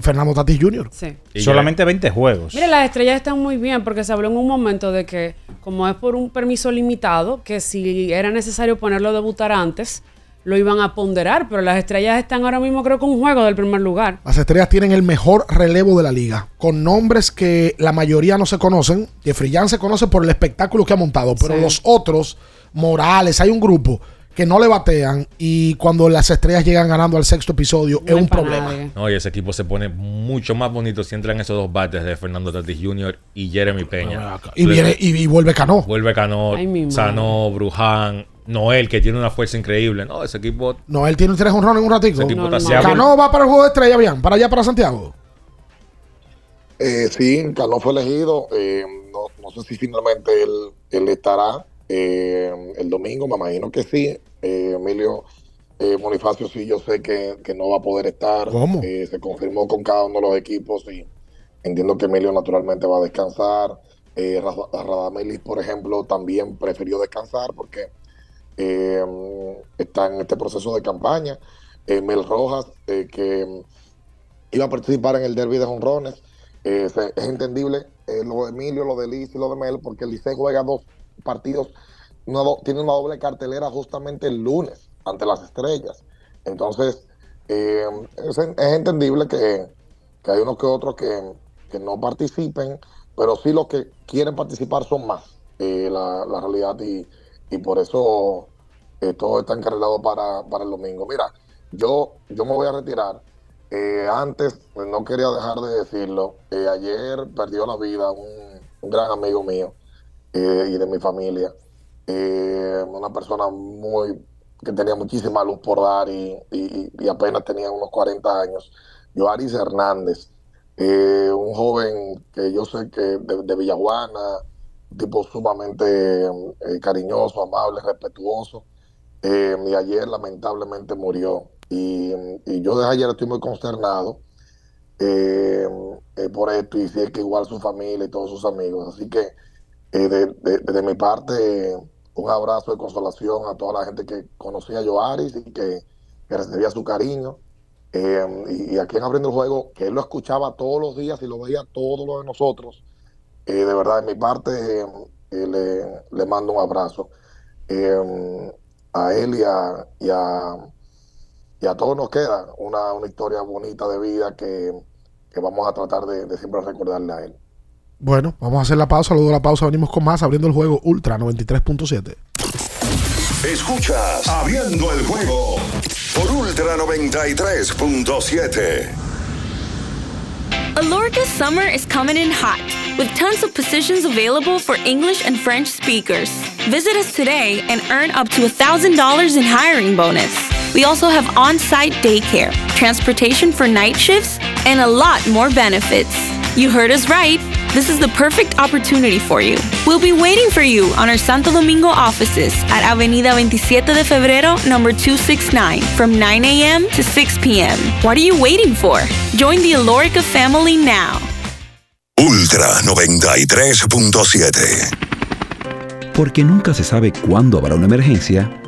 Fernando Tatis Jr. Sí. Solamente 20 juegos. Mire, las estrellas están muy bien porque se habló en un momento de que, como es por un permiso limitado, que si era necesario ponerlo a debutar antes, lo iban a ponderar. Pero las estrellas están ahora mismo, creo que un juego del primer lugar. Las estrellas tienen el mejor relevo de la liga, con nombres que la mayoría no se conocen. Jeffrey Young se conoce por el espectáculo que ha montado, pero Sí. los otros, Morales, hay un grupo que no le batean y cuando las estrellas llegan ganando al sexto episodio es un problema. No, y ese equipo se pone mucho más bonito si entran esos dos bates de Fernando Tatis Jr. y Jeremy Peña. Y, viene, y, y vuelve Cano. Vuelve Cano. Sano, Bruján, Noel, que tiene una fuerza increíble. No, ese equipo. No, él tiene tres honrones en un ratico. Ese tipo está Normal. Cano va para el juego de estrella, bien, para allá, para Santiago. Eh, sí, Cano fue elegido. eh, no, no sé si finalmente él, él estará eh, el domingo, me imagino que sí. Eh, Emilio eh, Bonifacio sí, yo sé que, que no va a poder estar. ¿Cómo? Eh, se confirmó con cada uno de los equipos y entiendo que Emilio naturalmente va a descansar. Eh, Ra- Radamelis, por ejemplo, también prefirió descansar porque está en este proceso de campaña. Mel Rojas, eh, que iba a participar en el derby de jonrones. Eh, se- es entendible lo de Emilio, lo de Liz y lo de Mel, porque el Licey juega dos partidos, tiene una doble cartelera justamente el lunes ante las estrellas. Entonces, eh, es, en- es entendible que, que hay unos que otros que, que no participen, pero sí los que quieren participar son más, eh, la, la realidad, y, y por eso eh, todo está encarrilado para, para el domingo. Mira, yo, yo me voy a retirar. Antes, pues, no quería dejar de decirlo, ayer perdió la vida un gran amigo mío eh, y de mi familia. Eh, una persona muy que tenía muchísima luz por dar y, y- apenas tenía unos 40 años. Joaris Hernández, eh, un joven que yo sé que de, de Villajuana, un tipo sumamente cariñoso, amable, respetuoso. Y ayer lamentablemente murió. Y, y yo desde ayer estoy muy consternado por esto y sé que igual su familia y todos sus amigos. Así que eh, de, de- de mi parte, un abrazo de consolación a toda la gente que conocía a Joaris y que, que recibía su cariño. Eh, y, aquí en Abriendo el Juego, que él lo escuchaba todos los días y lo veía todo lo de nosotros. Eh, de verdad, de mi parte, eh, le, le mando un abrazo a él y a, y a, y a todos nos queda una, una historia bonita de vida que, que vamos a tratar de, de siempre recordarle a él. Bueno, vamos a hacer la pausa, luego de la pausa venimos con más abriendo el juego Ultra 93.7. Escuchas Abriendo el juego por Ultra 93.7. Alorca's summer is coming in hot, with tons of positions available for English and French speakers. Visit us today and earn up to $1,000 in hiring bonus. We also have on site daycare, transportation for night shifts, and a lot more benefits. You heard us right. This is the perfect opportunity for you. We'll be waiting for you on our Santo Domingo offices at Avenida 27 de Febrero, number 269, from 9 a.m. to 6 p.m. What are you waiting for? Join the Alorica family now. Ultra 93.7. Porque nunca se sabe cuándo habrá una emergencia,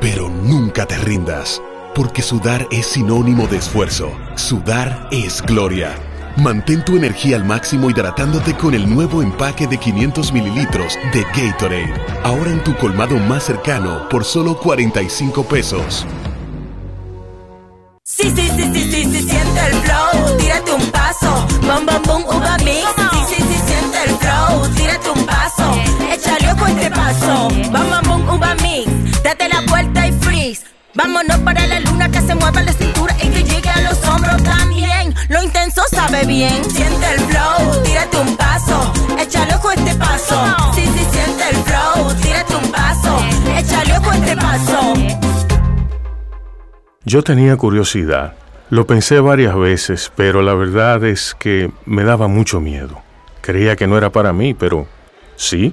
pero nunca te rindas, porque sudar es sinónimo de esfuerzo, sudar es gloria. Mantén tu energía al máximo hidratándote con el nuevo empaque de 500 mililitros de Gatorade, ahora en tu colmado más cercano por solo 45 pesos. Sí, sí, sí, sí, sí, sí, siente el flow, tírate un paso, bom, bom, bom, uva mix. Sí, sí, sí, siente el flow, tírate un paso, échale ojo este paso, bom, bom, bom, uva mix. Vámonos para la luna que se mueva la cintura y que llegue a los hombros también. Lo intenso sabe bien, siente el flow, tírate un paso, échale ojo este paso. Sí, sí, siente el flow, tírate un paso, échale ojo este paso. Yo tenía curiosidad. Lo pensé varias veces, pero la verdad es que me daba mucho miedo. Creía que no era para mí, pero sí.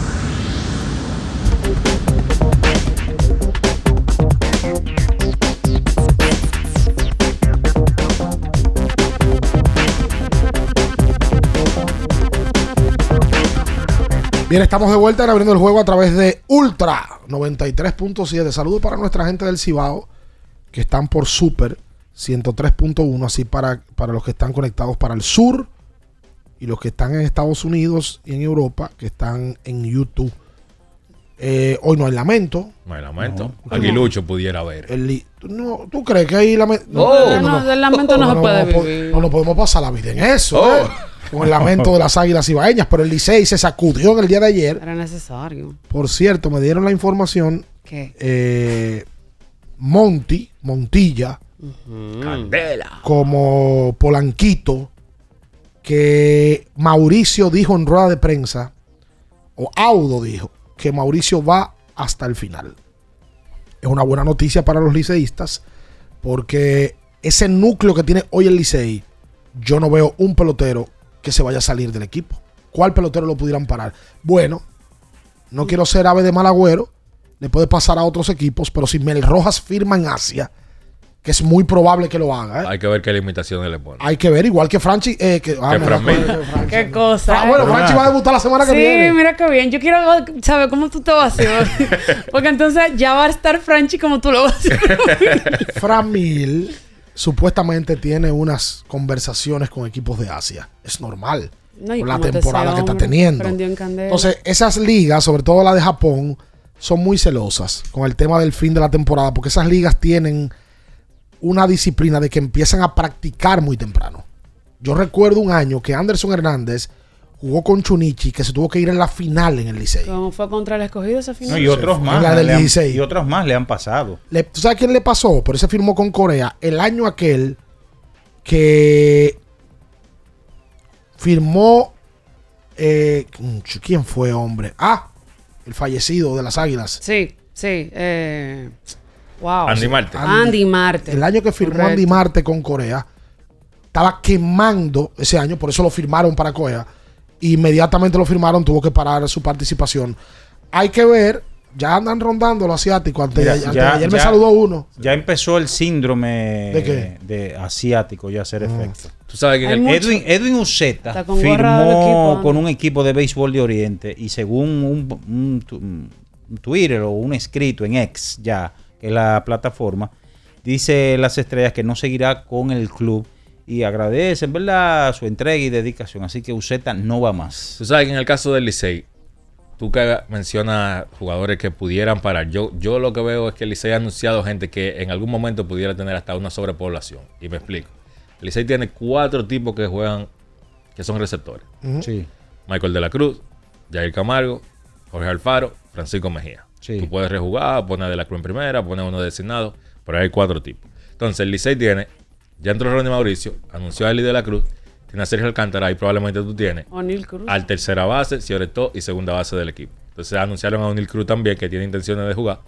Bien, estamos de vuelta en abriendo el juego a través de Ultra 93.7. Saludos para nuestra gente del Cibao que están por Super 103.1, así para, para los que están conectados para el sur y los que están en Estados Unidos y en Europa que están en YouTube. Eh, hoy no hay lamento. No hay lamento. Aguilucho pudiera ver. El no, ¿Tú crees que hay lamento? No, no, del lamento no se puede vivir. No, no podemos pasar la vida en eso. Oh. ¿eh? Con el lamento de las águilas ibaeñas. Pero el Licey se sacudió en el día de ayer. Era necesario. Por cierto, me dieron la información. ¿Qué? eh, Monty, Montilla, Candela. como Polanquito, que Mauricio dijo en rueda de prensa, o Audo dijo, que Mauricio va hasta el final. Es una buena noticia para los liceístas, porque ese núcleo que tiene hoy el Licey, yo no veo un pelotero que se vaya a salir del equipo. ¿Cuál pelotero lo pudieran parar? Bueno, no quiero ser ave de mal agüero, le puede pasar a otros equipos, pero si Mel Rojas firma en Asia, que es muy probable que lo haga, ¿eh? Hay que ver qué limitaciones le pone. hay que ver, igual que Franchi. Eh, que, ah, Que Fran Mil. de Franchi. Qué cosa. Ah, bueno, ¿eh? Franchi va a debutar la semana que sí, viene. mira qué bien. Yo quiero saber cómo tú te vas a hacer. Porque entonces ya va a estar Franchi como tú lo vas a hacer. Fran Mil supuestamente tiene unas conversaciones con equipos de Asia. Es normal. No, la temporada que está teniendo. Entonces, esas ligas, sobre todo la de Japón, son muy celosas con el tema del fin de la temporada, porque esas ligas tienen una disciplina de que empiezan a practicar muy temprano. Yo recuerdo un año que Anderson Hernández jugó con Chunichi, que se tuvo que ir en la final en el Licey. ¿Cómo fue contra el escogido esa final? No, y otros más. la del le han- 16. y otros más le han pasado. Le- ¿Tú sabes quién le pasó? Por eso firmó con Corea. El año aquel que firmó. eh, ¿Quién fue, hombre? Ah, el fallecido de las Águilas. Sí, sí. eh, wow. Andy Marte. Andy Marte. El año que firmó Correcto. Andy Marte con Corea, estaba quemando ese año, por eso lo firmaron para Corea. Inmediatamente lo firmaron, tuvo que parar su participación. Hay que ver, ya andan rondando los asiáticos. Antes, Ya- antes- ya- ayer me saludó uno. Ya empezó el síndrome ¿De qué? de asiático ya a hacer efecto. Tú sabes que el- Edwin, Edwin Uceta con firmó equipo, con un equipo de béisbol de Oriente y según un, un tu- un Twitter o un escrito en X ya, que es la plataforma, dice las estrellas que no seguirá con el club y agradecen, ¿verdad? Su entrega y dedicación. Así que Uceta no va más. Tú sabes que en el caso del Licey, tú que mencionas jugadores que pudieran parar. Yo, yo lo que veo es que el Licey ha anunciado gente que en algún momento pudiera tener hasta una sobrepoblación. Y me explico. El Licey tiene cuatro tipos que juegan, que son receptores. Sí. Michael de la Cruz, Jair Camargo, Jorge Alfaro, Francisco Mejía. Sí. Tú puedes rejugar, poner de la Cruz en primera, poner uno designado, pero hay cuatro tipos. Entonces, el Licey tiene, ya entró Ronnie Mauricio, anunció a Eli de la Cruz, tiene a Sergio Alcántara y probablemente tú tienes O'Neal Cruz. al tercera base, Cioretó y segunda base del equipo. Entonces anunciaron a O'Neal Cruz también que tiene intenciones de jugar.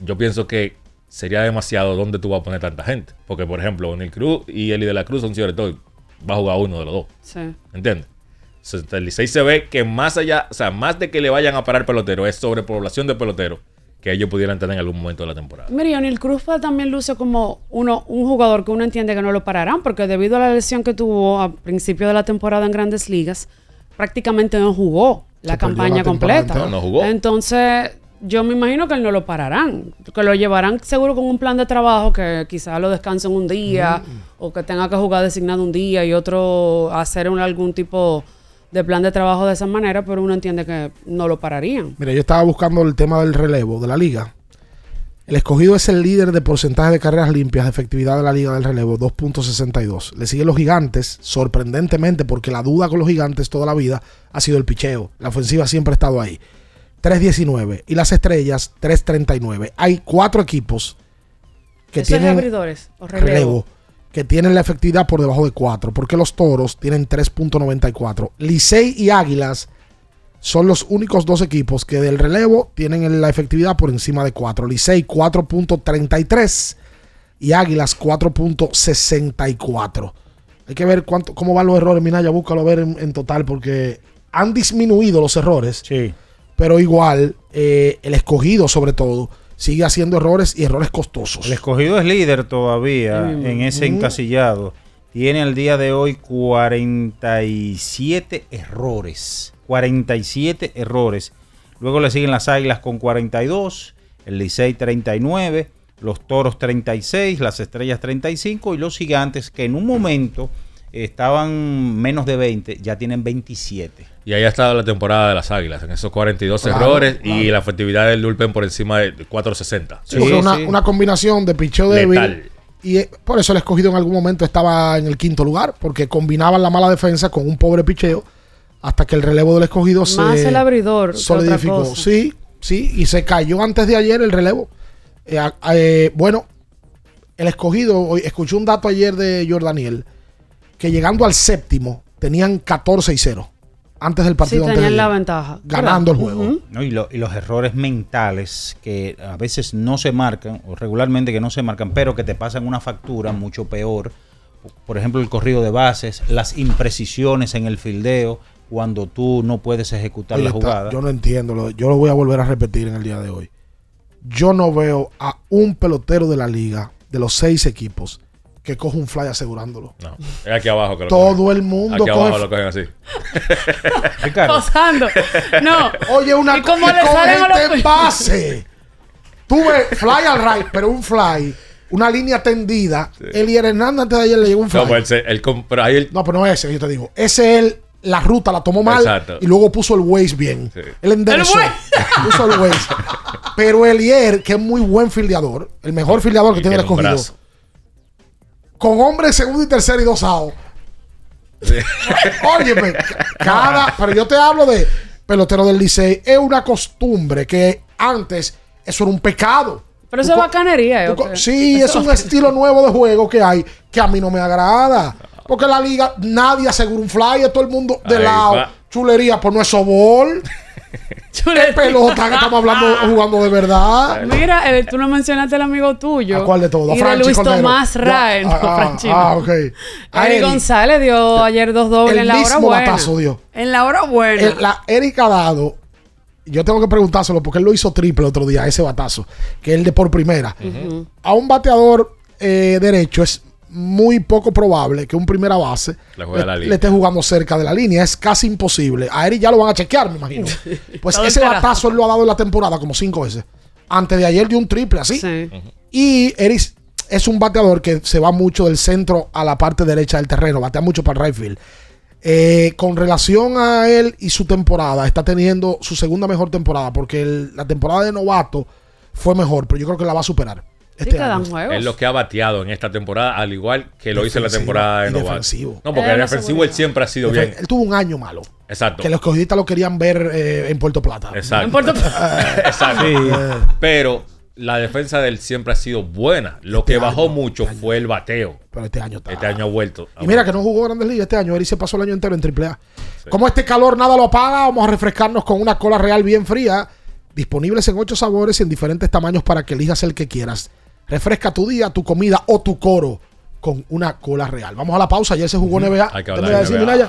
Yo pienso que sería demasiado donde tú vas a poner tanta gente. Porque, por ejemplo, O'Neal Cruz y Eli de la Cruz son Cioretó y va a jugar uno de los dos. Sí. ¿Entiendes? Entonces, el Licey se ve que más allá, o sea, más de que le vayan a parar pelotero, es sobrepoblación de peloteros que ellos pudieran tener en algún momento de la temporada. Mira, y O'Neal Cruz también luce como uno, un jugador que uno entiende que no lo pararán, porque debido a la lesión que tuvo a principio de la temporada en grandes ligas, prácticamente no jugó la Se campaña la completa. No, no jugó. Entonces, yo me imagino que él no lo pararán, que lo llevarán seguro con un plan de trabajo que quizás lo descansen un día o que tenga que jugar designado un día y otro hacer un- algún tipo de plan de trabajo de esa manera, pero uno entiende que no lo pararían. Mira, yo estaba buscando el tema del relevo de la liga. El escogido es el líder de porcentaje de carreras limpias de efectividad de la liga del relevo, 2.62. Le siguen los gigantes, sorprendentemente, porque la duda con los gigantes toda la vida ha sido el picheo. La ofensiva siempre ha estado ahí. 3.19. Y las estrellas, 3.39. Hay cuatro equipos que ¿Eso es tienen abridores o relevo? relevo, que tienen la efectividad por debajo de 4, porque los toros tienen 3.94. Licey y Águilas son los únicos dos equipos que del relevo tienen la efectividad por encima de 4. Licey 4.33 y Águilas 4.64. Hay que ver cuánto, cómo van los errores, Minaya, búscalo a ver en, en total, porque han disminuido los errores, Sí. pero igual eh, el escogido sobre todo sigue haciendo errores y errores costosos. El escogido es líder todavía Mm. en ese encasillado. Tiene al día de hoy 47 errores. 47 errores. Luego le siguen las Águilas con 42, el Licey 39, los Toros 36, las Estrellas 35 y los Gigantes que en un momento estaban menos de 20, ya tienen 27. Y ahí ha estado la temporada de las Águilas, en esos 42 Claro, errores claro. y la efectividad del Dulpen por encima de 460. Sí, Sí, una, sí. una combinación de picheo débil. Letal. Y eh, por eso el escogido en algún momento estaba en el quinto lugar, porque combinaban la mala defensa con un pobre picheo hasta que el relevo del escogido se Más el abridor que otra solidificó. cosa. Sí, sí, y se cayó antes de ayer el relevo. Eh, eh, bueno, el escogido, hoy escuché un dato ayer de Jordaniel, que llegando al séptimo tenían 14 y 0 antes del Sí, partido de tenían la ventaja. ganando el juego. ¿no? Y, lo- y los errores mentales que a veces no se marcan, o regularmente que no se marcan, pero que te pasan una factura mucho peor. Por ejemplo, el corrido de bases, las imprecisiones en el fildeo, cuando tú no puedes ejecutar Oye, la está- jugada. yo no entiendo, lo- yo lo voy a volver a repetir en el día de hoy. Yo no veo a un pelotero de la liga, de los seis equipos, que coja un fly asegurándolo. No, es aquí abajo que lo Todo cogen. el mundo Aquí abajo coge- lo cogen así. Posando. No. Oye, una ¿Y cómo y le con salen a los- gente en base. Tú ves fly al right, pero un fly, una línea tendida. Elier Hernández antes de ayer le llegó un fly. No, pues pero ahí el, No, pero no es ese, yo te digo. Ese él, la ruta la tomó mal Exacto. y luego puso el Waze bien. Él enderezó. El puso el Waze. Pero Elier, que es muy buen fildeador, el mejor fildeador que Y tiene el escogido, brazo. Con hombre segundo y tercero y dos outs. Óyeme, cada. Pero yo te hablo de pelotero del Licey. Es una costumbre que antes eso era un pecado. Pero eso es bacanería. tú. Sí, es un estilo nuevo de juego que hay que a mí no me agrada. Porque la liga, nadie asegura un fly, es todo el mundo de Ahí lado. va. Chulería, pues no es sobol. Es pelota que estamos hablando, jugando de verdad. Mira, tú no mencionaste al amigo tuyo. ¿A cuál de todos? ¿A Y Franchi Luis Cordero? Tomás Rae. No, ah, no. ah, ok. A Eric. González dio ayer dos dobles El en la hora mismo buena. batazo dio. En la hora buena. El- la Eric ha dado, yo tengo que preguntárselo porque él lo hizo triple otro día, ese batazo, que es el de por primera. A un bateador eh, derecho es muy poco probable que un primera base Le le, línea. le esté jugando cerca de la línea. Es casi imposible. A Eric ya lo van a chequear, me imagino. Pues ese batazo él lo ha dado en la temporada como cinco veces. Antes de ayer dio un triple así. Sí. Y Eric es un bateador que se va mucho del centro a la parte derecha del terreno, batea mucho para el right field. Eh, con relación a él y su temporada, está teniendo su segunda mejor temporada, porque el- la temporada de novato fue mejor, pero yo creo que la va a superar. Sí, Este es lo que ha bateado en esta temporada, al igual que lo hizo en la Defensivo temporada de defensivo. No, porque Eh, el defensivo él siempre ha sido Defen- bien. Él tuvo un año malo, Exacto. que los cogistas lo querían ver eh, en Puerto Plata. Exacto. En Puerto- Exacto. Eh, Pero la defensa de él siempre ha sido buena. Lo que bajó mucho fue el bateo. pero este año está. Este año ha vuelto. Y mira que no jugó Grandes Ligas este año. Eric se pasó el año entero en AAA. Como este calor nada lo apaga, vamos a refrescarnos con una cola real bien fría. Disponibles en ocho sabores y en diferentes tamaños para que elijas el que quieras. Refresca tu día, tu comida o tu coro con una cola real. Vamos a la pausa. Ayer se jugó NBA.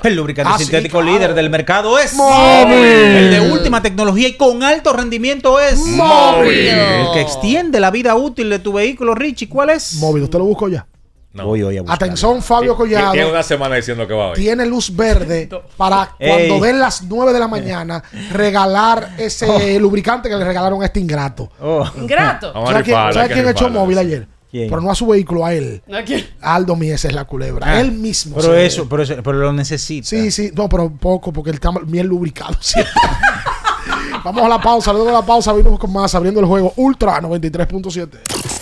El lubricante Ah, sí, sintético claro. líder del mercado es Móvil. El de última tecnología y con alto rendimiento es Móvil. El que extiende la vida útil de tu vehículo, Richie. ¿Cuál es? Móvil, usted lo buscó ya. No. Voy hoy a buscarlo. Atención, Fabio Collado. Tiene una semana diciendo que va hoy. tiene luz verde para Ey. cuando den las 9 de la mañana regalar ese lubricante que le regalaron a este ingrato. Oh. Ingrato. A ¿Sabes quién, sabe quién echó móvil ayer? ¿Quién? Pero no a su vehículo, a él. Aquí. Aldo Mies es la culebra. Ah. él mismo. Pero eso, pero eso, pero lo necesita. Sí, sí. No, pero poco, porque él está bien lubricado. Vamos a la pausa. Luego de la pausa venimos con más abriendo el juego Ultra 93.7.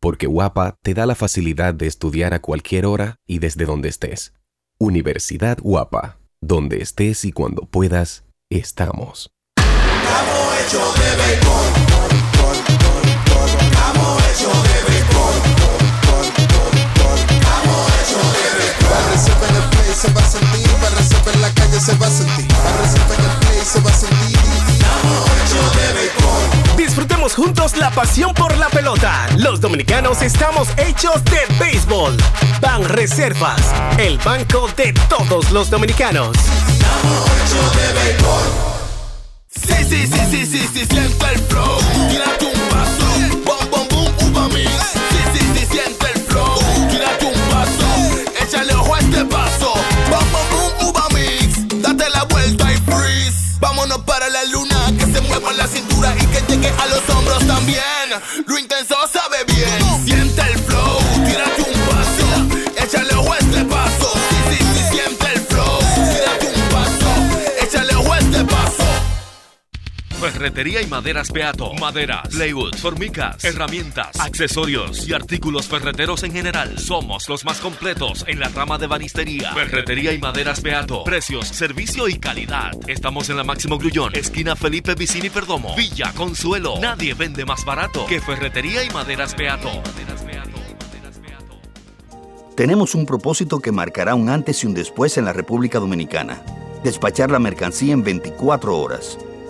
porque Guapa te da la facilidad de estudiar a cualquier hora y desde donde estés. Universidad Guapa, donde estés y cuando puedas, estamos. Disfrutemos juntos la pasión por la pelota. Los dominicanos estamos hechos de béisbol. Ban Reservas, el banco de todos los dominicanos. Sí, sí, sí, sí, sí, sí, siente el flow. Tírate un paso. Bom, bom, boom, uva mix. Sí, sí, sí, siente el flow. Tírate un paso. Échale ojo a este paso. Bom, bom, boom, uva mix. Date la vuelta y freeze. Vámonos para la luna. Que se mueva la cintura y que llegue a los hombros también. Lo intenso Ferretería y maderas Beato. Maderas, plywood, formicas, herramientas, accesorios y artículos ferreteros en general. Somos los más completos en la rama de banistería. Ferretería y maderas Beato. Precios, servicio y calidad. Estamos en la Máximo Grullón, esquina Felipe Vicini Perdomo, Villa Consuelo. Nadie vende más barato que Ferretería y maderas Beato. Tenemos un propósito que marcará un antes y un después en la República Dominicana. Despachar la mercancía en 24 horas.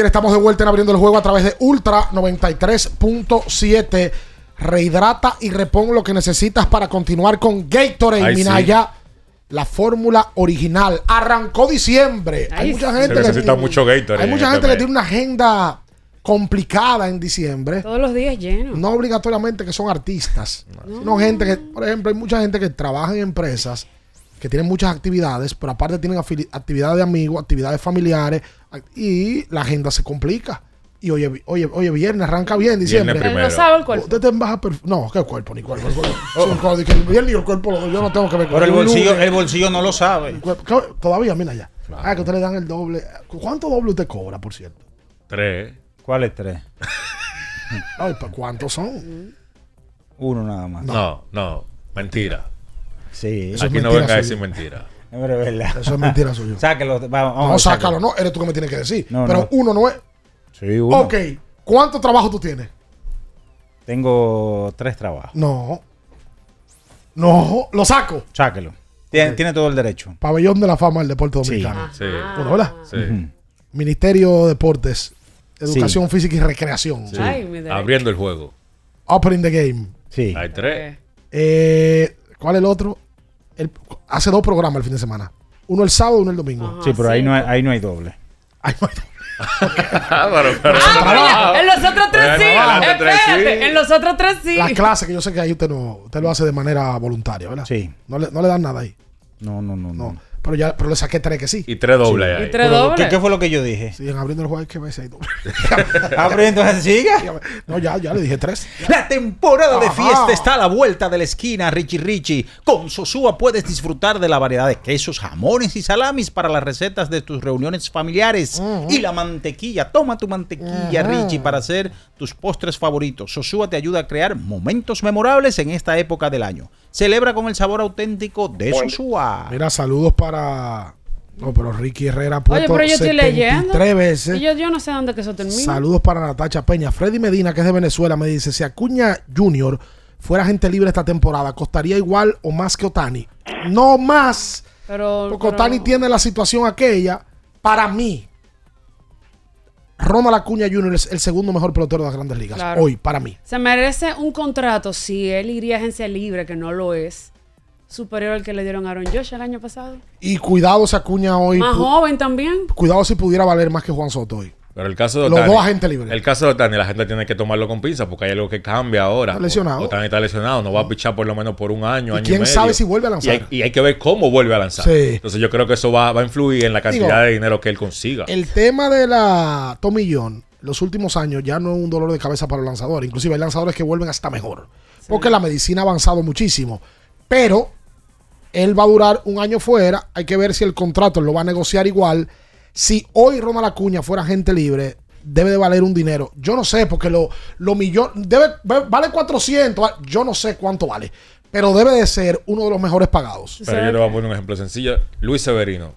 Bien, estamos de vuelta en abriendo el juego a través de Ultra 93.7. Rehidrata y repon lo que necesitas para continuar con Gatorade Ay, Minaya. La fórmula original. Arrancó diciembre. Hay Ay, mucha sí. gente Se que necesita mucho Gatorade Hay mucha gente que tiene una agenda complicada en diciembre. Todos los días llenos. No obligatoriamente que son artistas, sino gente que, por ejemplo, hay mucha gente que trabaja en empresas que tienen muchas actividades, pero aparte tienen actividades de amigos, actividades familiares, y la agenda se complica. Y oye, oye, oye, viernes arranca bien diciembre. Viernes primero. Pero no sabe el cuerpo. Usted te baja perf- No, qué cuerpo, ni cuerpo. el cuerpo. Que el viernes y el cuerpo, yo no tengo que ver con Pero el bolsillo, el bolsillo no lo sabe. Todavía, mira ya. Ah, que usted le dan el doble. ¿Cuánto doble usted cobra, por cierto? Tres. ¿Cuál es tres? Ay, pues, ¿cuántos son? Uno nada más. No, no, mentira. Sí. Eso es Aquí no venga a decir mentira. No, pero es verdad. Eso es mentira suya. Sáquelo. vamos, No, vamos, sácalo, no. Eres tú que me tienes que decir. No, Pero no. uno no es. Sí, uno. Ok. ¿Cuánto trabajo tú tienes? Tengo tres trabajos. No. No. Lo saco. Sáquelo. Tiene, tiene todo el derecho. Pabellón de la fama del deporte dominicano. Sí. Bueno, ¿verdad? Sí. Ministerio de Deportes, Educación Física y Recreación. Sí. Abriendo el juego. Opening the Game. Sí. Hay tres. Eh, ¿Cuál es el otro? El- hace dos programas el fin de semana. Uno el sábado y uno el domingo. Sí, pero ahí no hay, ahí no hay doble. Ah, pero, pero- Ah, pero ya, en los otros tres sí. Espérate, en los otros tres sí. La clase que yo sé que ahí usted no, usted lo hace de manera voluntaria, ¿verdad? Sí. No le, no le dan nada ahí. No, no, no, no. Pero ya, pero le saqué tres que sí. Y tres dobles ahí. Y tres Pero, dobles. ¿qué, qué fue lo que yo dije? Sí, en abriendo el juego que si hay doble. Pero entonces siga. No, ya, ya le dije tres. La temporada de fiesta está a la vuelta de la esquina, Richie Richie. Con Sosúa puedes disfrutar de la variedad de quesos, jamones y salamis para las recetas de tus reuniones familiares. Y la mantequilla. Toma tu mantequilla. Richie, para hacer tus postres favoritos. Sosúa te ayuda a crear momentos memorables en esta época del año. Celebra con el sabor auténtico de Sosúa. Mira, saludos para. No, pero Ricky Herrera ha Oye, puesto pero yo estoy 73 leyendo. veces. Y yo, yo no sé dónde que eso termina. Saludos para Natacha Peña. Freddy Medina, que es de Venezuela, me dice: si Acuña Junior fuera gente libre esta temporada, ¿costaría igual o más que Otani? No más. Pero, Porque pero- Otani tiene la situación aquella. Para mí, Ronald Acuña Jr. es el segundo mejor pelotero de las grandes ligas. Claro. Hoy, para mí. Se merece un contrato si él iría a agencia libre, que no lo es, superior al que le dieron a Aaron Josh el año pasado. Y cuidado si Acuña hoy. Más joven también. Cuidado si pudiera valer más que Juan Soto hoy. Pero el caso de Los Otani. dos agentes libres. El caso de Otani, la gente tiene que tomarlo con pinzas porque hay algo que cambia ahora. Está lesionado. Otani está lesionado, no va a pichar por lo menos por un año, ¿Y año quién y medio. sabe si vuelve a lanzar? Y hay, y hay que ver cómo vuelve a lanzar. Sí. Entonces yo creo que eso va, va a influir en la cantidad Digo, de dinero que él consiga. El tema de la Tommy John, los últimos años ya no es un dolor de cabeza para los lanzadores. Inclusive hay lanzadores que vuelven hasta mejor. Porque la medicina ha avanzado muchísimo. Pero él va a durar un año fuera. Hay que ver si el contrato lo va a negociar igual. Si hoy Ronald Acuña fuera agente libre, debe de valer un dinero. Yo no sé, porque lo, lo millón. Debe, vale 400. va- Yo no sé cuánto vale. Pero debe de ser uno de los mejores pagados. Pero yo le voy a poner un ejemplo sencillo. Luis Severino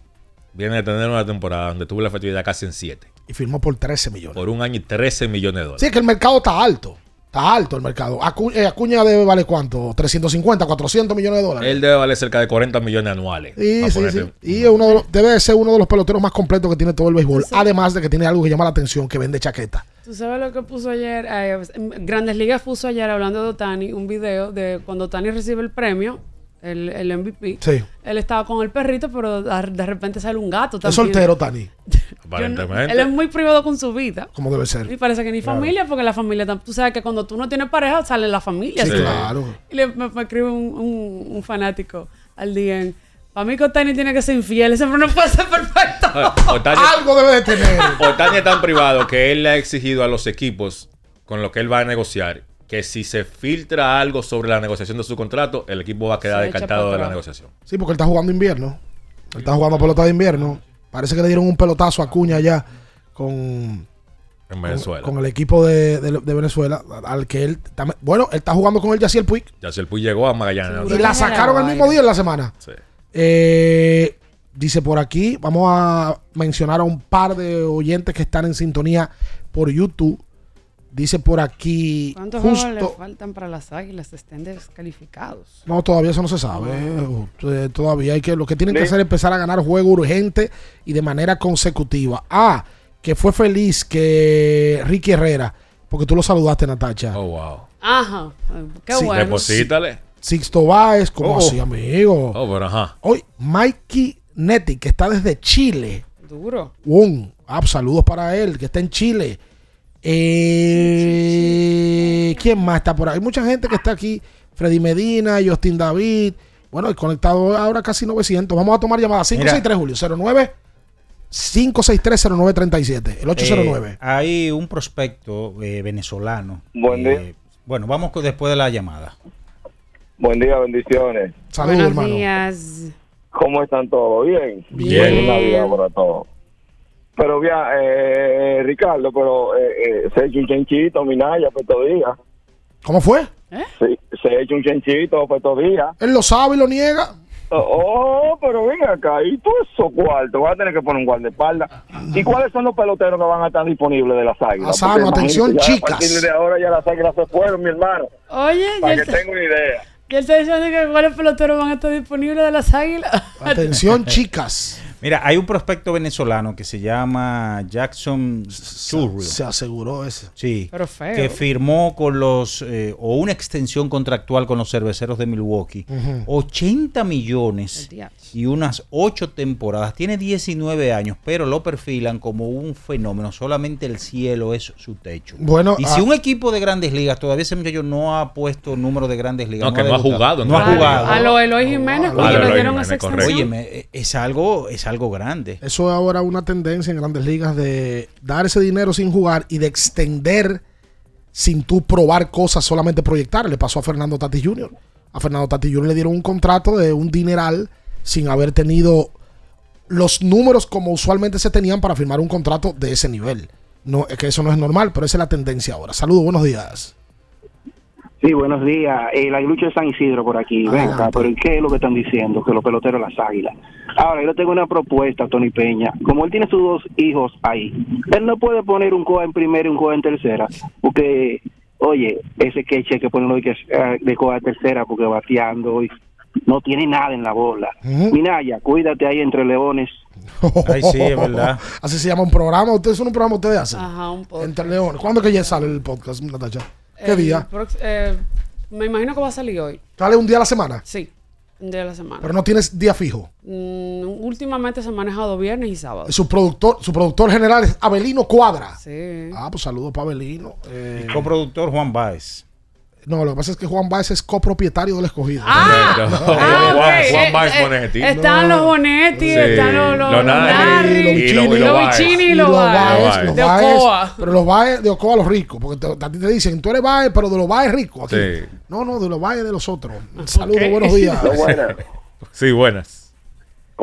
viene de tener una temporada donde tuvo la efectividad casi en 7. Y firmó por 13 millones. Por un año y 13 millones de dólares. Sí, es que el mercado está alto. Está alto el mercado. Acu- eh, Acuña debe vale cuánto? 350, 400 millones de dólares. Él debe valer cerca de 40 millones anuales. Sí, Pa' sí, sí. Y es uno de los- debe de ser uno de los peloteros más completos que tiene todo el béisbol. Además de que tiene algo que llama la atención, que vende chaqueta. ¿Tú sabes lo que puso ayer? Ay, en Grandes Ligas puso ayer, hablando de Otani, un video de cuando Otani recibe el premio, el, el MVP. Sí. Él estaba con el perrito, pero de repente sale un gato Es también. soltero, Tani. Yo no- él es muy privado con su vida. Como debe ser. Y parece que ni Claro. familia, porque la familia, tú sabes que cuando tú no tienes pareja, sale la familia. Sí, ¿sí? claro. Y le, me, me escribe un, un- un fanático al día. Para mí que Otani tiene que ser infiel, ese hombre no puede ser perfecto. Otani, Algo debe de tener. Otani es tan privado que él le ha exigido a los equipos con lo que él va a negociar que si se filtra algo sobre la negociación de su contrato, el equipo va a quedar descartado de la negociación. Sí, porque él está jugando invierno. Él está jugando pelota de invierno. Parece que le dieron un pelotazo a Acuña ya con, En Venezuela. con el equipo de, de- de Venezuela. Al que él. tam- Bueno, él está jugando con el Yaciel Puig. Ya si el Puy llegó a Magallanes. Y la sacaron el mismo día en la semana. Sí. Eh, dice por aquí, vamos a mencionar a un par de oyentes que están en sintonía por YouTube. Dice por aquí, ¿Cuántos juegos le justo, faltan para las águilas? Estén descalificados. no, todavía eso no se sabe. eh, Todavía hay que, lo que tienen que hacer es empezar a ganar juego urgente y de manera consecutiva. Ah, que fue feliz que Ricky Herrera, porque tú lo saludaste, Natacha. Oh, wow. Ajá. Qué Sí. bueno. Deposítale. Sixto Báez, como Oh. así, amigo. Oh, pero ajá. Hoy, Mikey Netti, que está desde Chile. Duro. Un ah, saludos para él, que está en Chile. Eh, ¿Quién más está por ahí? Hay mucha gente que está aquí. Freddy Medina, Justin David. Bueno, el conectado ahora casi 900. Vamos a tomar llamadas. 563, Julio. 09 563-0937. El 809. Eh, hay un prospecto eh, venezolano. Buen eh, bueno, vamos con- después de la llamada. Buen día, bendiciones. Saludos, Buenos hermano. días. ¿Cómo están todos? ¿Bien? Bien. Feliz Navidad para todos. Pero bien, eh, Ricardo, pero eh, eh, se echa un chanchito, Minaya, pues todavía. ¿Cómo fue? Sí, se echa un chanchito, pues todavía. Él lo sabe y lo niega. Oh, pero ven acá, y tú esos cuartos, vas a tener que poner un guardaespaldas. ¿Y cuáles son los peloteros que van a estar disponibles de las águilas? Asano, Porque atención, chicas. A partir de ahora ya las águilas se fueron, mi hermano. Oye, Para que tenga una idea. él está diciendo que cuáles peloteros van a estar disponibles de las águilas. Atención, chicas. Mira, hay un prospecto venezolano que se llama Jackson Churro. Se aseguró ese. Sí. Pero feo. Que firmó con los, eh, o una extensión contractual con los cerveceros de Milwaukee. Ujú. 80 millones y unas 8 temporadas. Tiene 19 años, pero lo perfilan como un fenómeno. Solamente el cielo es su techo. Bueno, y ah- si un equipo de grandes ligas, todavía ese muchacho no ha puesto número de grandes ligas. No, que no ha jugado No ha jugado. A lo Eloy Jiménez, A cuando lo dieron Jiménez, esa correcto. extensión. Óyeme, eh, es algo, es algo grande. Eso es ahora una tendencia en grandes ligas de dar ese dinero sin jugar y de extender sin tú probar cosas, solamente proyectar. Le pasó a Fernando Tatis Jr. A Fernando Tatis Jr. le dieron un contrato de un dineral sin haber tenido los números como usualmente se tenían para firmar un contrato de ese nivel. No, es que eso no es normal, pero esa es la tendencia ahora. Saludos, buenos días. Sí, buenos días. El aguilucho de San Isidro por aquí. Ven acá, pero ¿y ¿qué es lo que están diciendo? Que los peloteros las águilas. Ahora, yo tengo una propuesta Tony Peña. Como él tiene sus dos hijos ahí, él no puede poner un coa en primera y un coa en tercera. Porque, oye, ese queche que de, que- eh, de coa en tercera porque bateando y no tiene nada en la bola. Minaya, cuídate ahí entre leones. Ay, sí, es verdad. Así se llama un programa. ¿Ustedes son un programa ustedes hacen? Ajá, un poco. Entre León. ¿Cuándo que ya sale el podcast, Natacha? ¿Qué El día? eh, me imagino que va a salir hoy. ¿Sale un día a la semana? Sí, un día de la semana. Pero no tienes día fijo. Mm, últimamente se ha manejado viernes y sábado. Su productor, su productor general es Abelino Cuadra. Sí. Ah, pues saludos para Abelino. Eh, Coproductor Juan Báez. No, lo que pasa es que Juan Báez es copropietario del escogido. Ah, ah, Juan, Eh, Baez eh, Bonetti. Están los Bonetti, Sí. están los, los, Los Narri, y los- Baez. Bichini y los Baez. Baez, De Baez, Ocoa. pero los Baez de Ocoa los ricos, porque a ti te dicen, tú eres Baez, pero de los Baez ricos. Aquí. Sí. No, no, de los Baez de los otros. Saludos, Ok. buenos días. Buenas. Sí, buenas.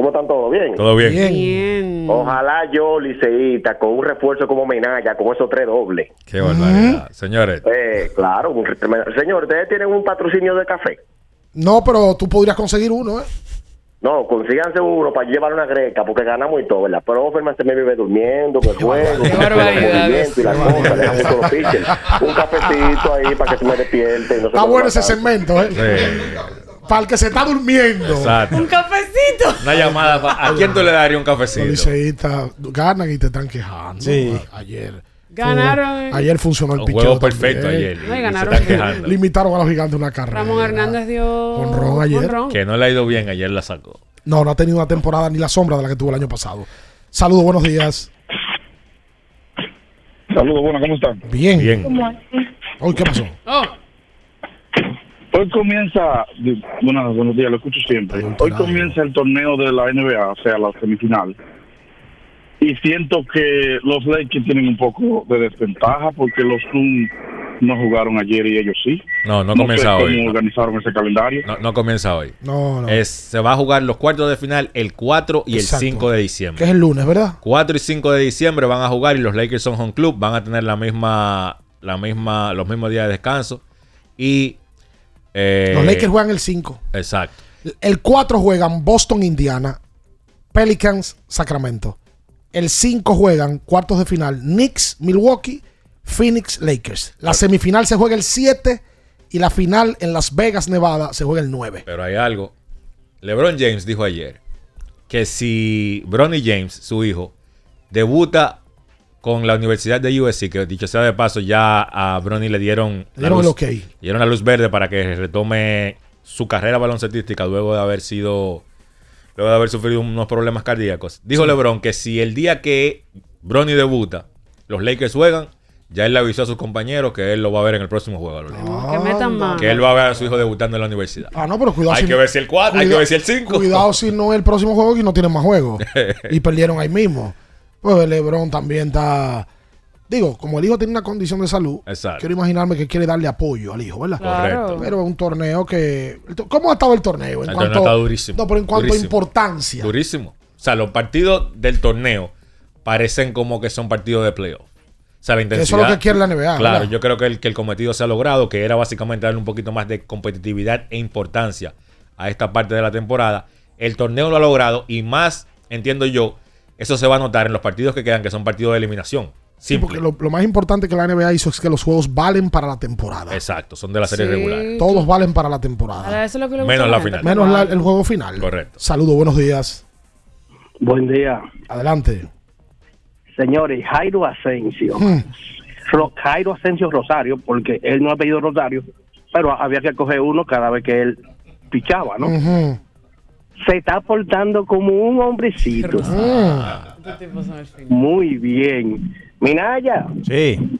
¿Cómo están todos? ¿Bien? Todo bien. Bien. Ojalá yo, liceísta, con un refuerzo como Menaya, con esos tres dobles. Qué barbaridad. Señores, Eh, claro, un Señor, ¿ustedes tienen un patrocinio de café? No, pero tú podrías conseguir uno, ¿eh? No, consíganse uno para llevar una greca, porque ganamos y todo, ¿verdad? Pero Offerman se me vive durmiendo, con el juego, con barbaridad. movimientos y las cosas, los pitchers. Un cafecito ahí para que se me despierte. y no se Está bueno ese segmento, ¿eh? sí. Para el que se está durmiendo. Exacto. Un cafecito. Una llamada. pa- ¿A quién tú le darías un Los cafecito? liceístas ganan y te están quejando. Sí. A- Ayer. Ganaron. Ayer funcionó el Un picheo juego también. perfecto ayer. No, ganaron. Se están quejando. Limitaron a los gigantes una carrera. Ramón Hernández dio Jonrón ayer. jonrón. Que no le ha ido bien, ayer la sacó. No, no ha tenido una temporada ni la sombra de la que tuvo el año pasado. Saludos, buenos días. Saludos, bueno, ¿cómo están? Bien. Bien. Hoy, ¿qué pasó? Oh, Hoy comienza, bueno, buenos días, lo escucho siempre. Hoy comienza el torneo de la NBA, o sea, la semifinal. Y siento que los Lakers tienen un poco de desventaja porque los Suns no jugaron ayer y ellos sí. No, no sé comienza cómo hoy. organizaron ese calendario. No, no comienza hoy. No, no. Es, se va a jugar los cuartos de final el 4 y Exacto. el 5 de Que diciembre. es el lunes, ¿verdad? 4 y 5 de diciembre van a jugar y los Lakers son home club. Van a tener la misma, la misma, los mismos días de descanso. Y. eh, Los Lakers juegan el 5. Exacto. El 4 juegan Boston, Indiana. Pelicans, Sacramento. El 5 juegan cuartos de final Knicks, Milwaukee, Phoenix, Lakers. La semifinal se juega el 7 y la final en Las Vegas, Nevada, se juega el 9. Pero hay algo. LeBron James dijo ayer que si Bronny James, su hijo, debuta con la Universidad de USC, que dicho sea de paso, ya a Bronny le dieron, Le dieron el luz, ok. le dieron la luz verde para que retome su carrera baloncetística luego de haber sido, luego de haber sufrido unos problemas cardíacos. Dijo Sí. LeBron que si el día que Bronny debuta, los Lakers juegan, ya él le avisó a sus compañeros que él lo va a ver en el próximo juego. de los Lakers. que metan mano. Que él va a ver a su hijo debutando en la universidad. Ah, no, pero cuidado Hay si que ver si el 4, hay que ver si el 5. Cuidado si no es el próximo juego y no tienen más juegos. y perdieron ahí mismo. Pues LeBron también está. Digo, como el hijo tiene una condición de salud, Exacto. quiero imaginarme que quiere darle apoyo al hijo, ¿verdad? Correcto. Pero es un torneo que. ¿Cómo ha estado el torneo? En El cuanto, torneo está durísimo. No, pero en cuanto Durísimo. a importancia. Durísimo. O sea, los partidos del torneo parecen como que son partidos de playoff. O sea, la intensidad. eso es lo que quiere la NBA, Claro, ¿verdad? yo creo que el, que el cometido se ha logrado, que era básicamente darle un poquito más de competitividad e importancia a esta parte de la temporada. El torneo lo ha logrado y más, entiendo yo, eso se va a notar en los partidos que quedan, que son partidos de eliminación. Sí, porque lo, lo más importante que la NBA hizo es que los juegos valen para la temporada. Exacto, son de la serie Sí. regular. Todos valen para la temporada. Eso es lo que Menos la final. Menos la- el juego final. Correcto. Saludos, buenos días. Buen día. Adelante. Señores, Jairo Asensio. Hmm. Ro- Jairo Asensio Rosario, porque él no ha pedido Rosario, pero había que coger uno cada vez que él pichaba, ¿no? Se está portando como un hombrecito. Fin. Muy bien. Minaya, Sí.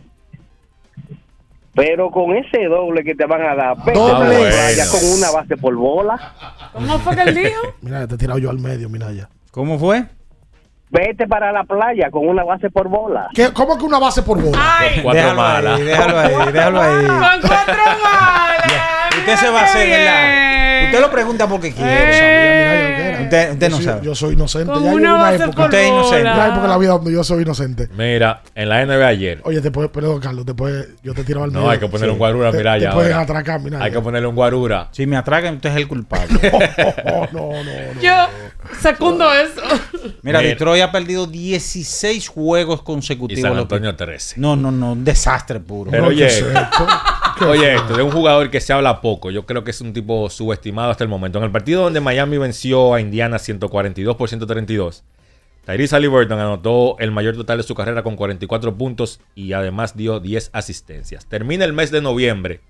pero con ese doble que te van a dar, vete Doble. para la playa Bueno. con una base por bola. ¿Cómo fue que él dijo? Mira, te he tirado yo al medio, mira ya. ¿Cómo fue? Vete para la playa con una base por bola. ¿Qué- ¿Cómo que una base por bola? Ay, Cuatro déjalo malas. ahí, déjalo ahí, déjalo ahí. con cuatro malas. Usted se va a hacer, ¿verdad? Usted lo pregunta porque quiere. Era. Usted, usted yo no soy, sabe. Yo soy inocente. Ya una época. Usted es inocente. Una época en la vida donde yo soy inocente. Mira, en la NBA ayer. Oye, te puedes, perdón, Carlos, te puedes, yo te tiro al medio. No, hay que ponerle Sí. un guarura, Te- mira Te ya. pueden ahora. atracar, mira. Hay ya. que ponerle un guarura. Si me atracan, usted es el culpable. Oh, no, no, no. Yo secundo eso. Mira, Mira. Detroit ha perdido 16 juegos Y consecutivos. San Lo- Antonio 13. No, no, no, un desastre puro. Pero No, ¿qué oye? ¿Qué Oye, es esto de un jugador que se habla poco. Yo creo que es un tipo subestimado hasta el momento. En el partido donde Miami venció a Indiana 142 por 132, Tyrese Halliburton anotó el mayor total de su carrera con 44 puntos y además dio 10 asistencias. Termina el mes de noviembre.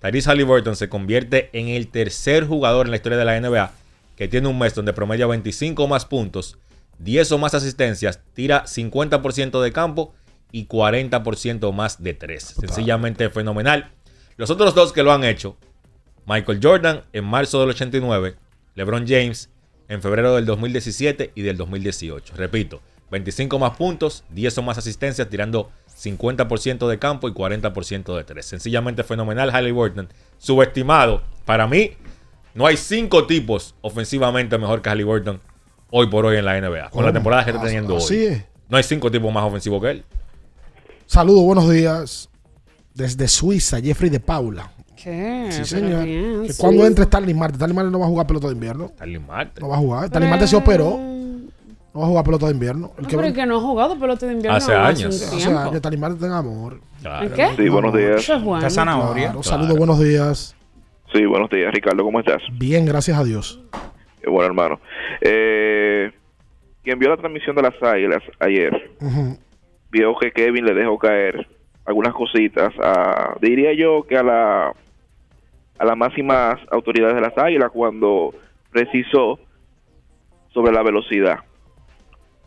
Tyrese Halliburton se convierte en el tercer jugador en la historia de la NBA que tiene un mes donde promedia 25 o más puntos, 10 o más asistencias, tira 50% de campo y 40% más de 3. Sencillamente fenomenal. Los otros dos que lo han hecho, Michael Jordan en marzo del 89, LeBron James en febrero del 2017 y del 2018. Repito, 25 más puntos, 10 o más asistencias, tirando 50% de campo y 40% de 3. Sencillamente fenomenal Halliburton. Subestimado. Para mí, no hay cinco tipos ofensivamente mejor que Halliburton hoy por hoy en la NBA. Con la temporada que está teniendo hoy. No hay cinco tipos más ofensivos que él. Saludos, buenos días. Desde Suiza, Jeffrey de Paula. ¿Qué? Sí, señor. bien, Que sí. cuando entre Stanley Marte, Stanley Marte no va a jugar pelota de invierno. Stanley Marte. No va a jugar. Stanley Marte se operó. No va a jugar pelota de invierno. El No, que pero va- es que no ha jugado pelota de invierno Hace años. Hace tiempo. años, Stanley Marte tenga amor. Claro. ¿En qué? Sí, buenos días. Eso es bueno. Zanahoria. Claro, Saludos, buenos días. Sí, buenos días, Ricardo, ¿cómo estás? Bien, gracias a Dios. Eh, bueno, hermano. Eh, quien vio la transmisión de las Águilas ayer, vio que Kevin le dejó caer algunas cositas, a, diría yo que a la a las máximas autoridades de las Águilas cuando precisó sobre la velocidad.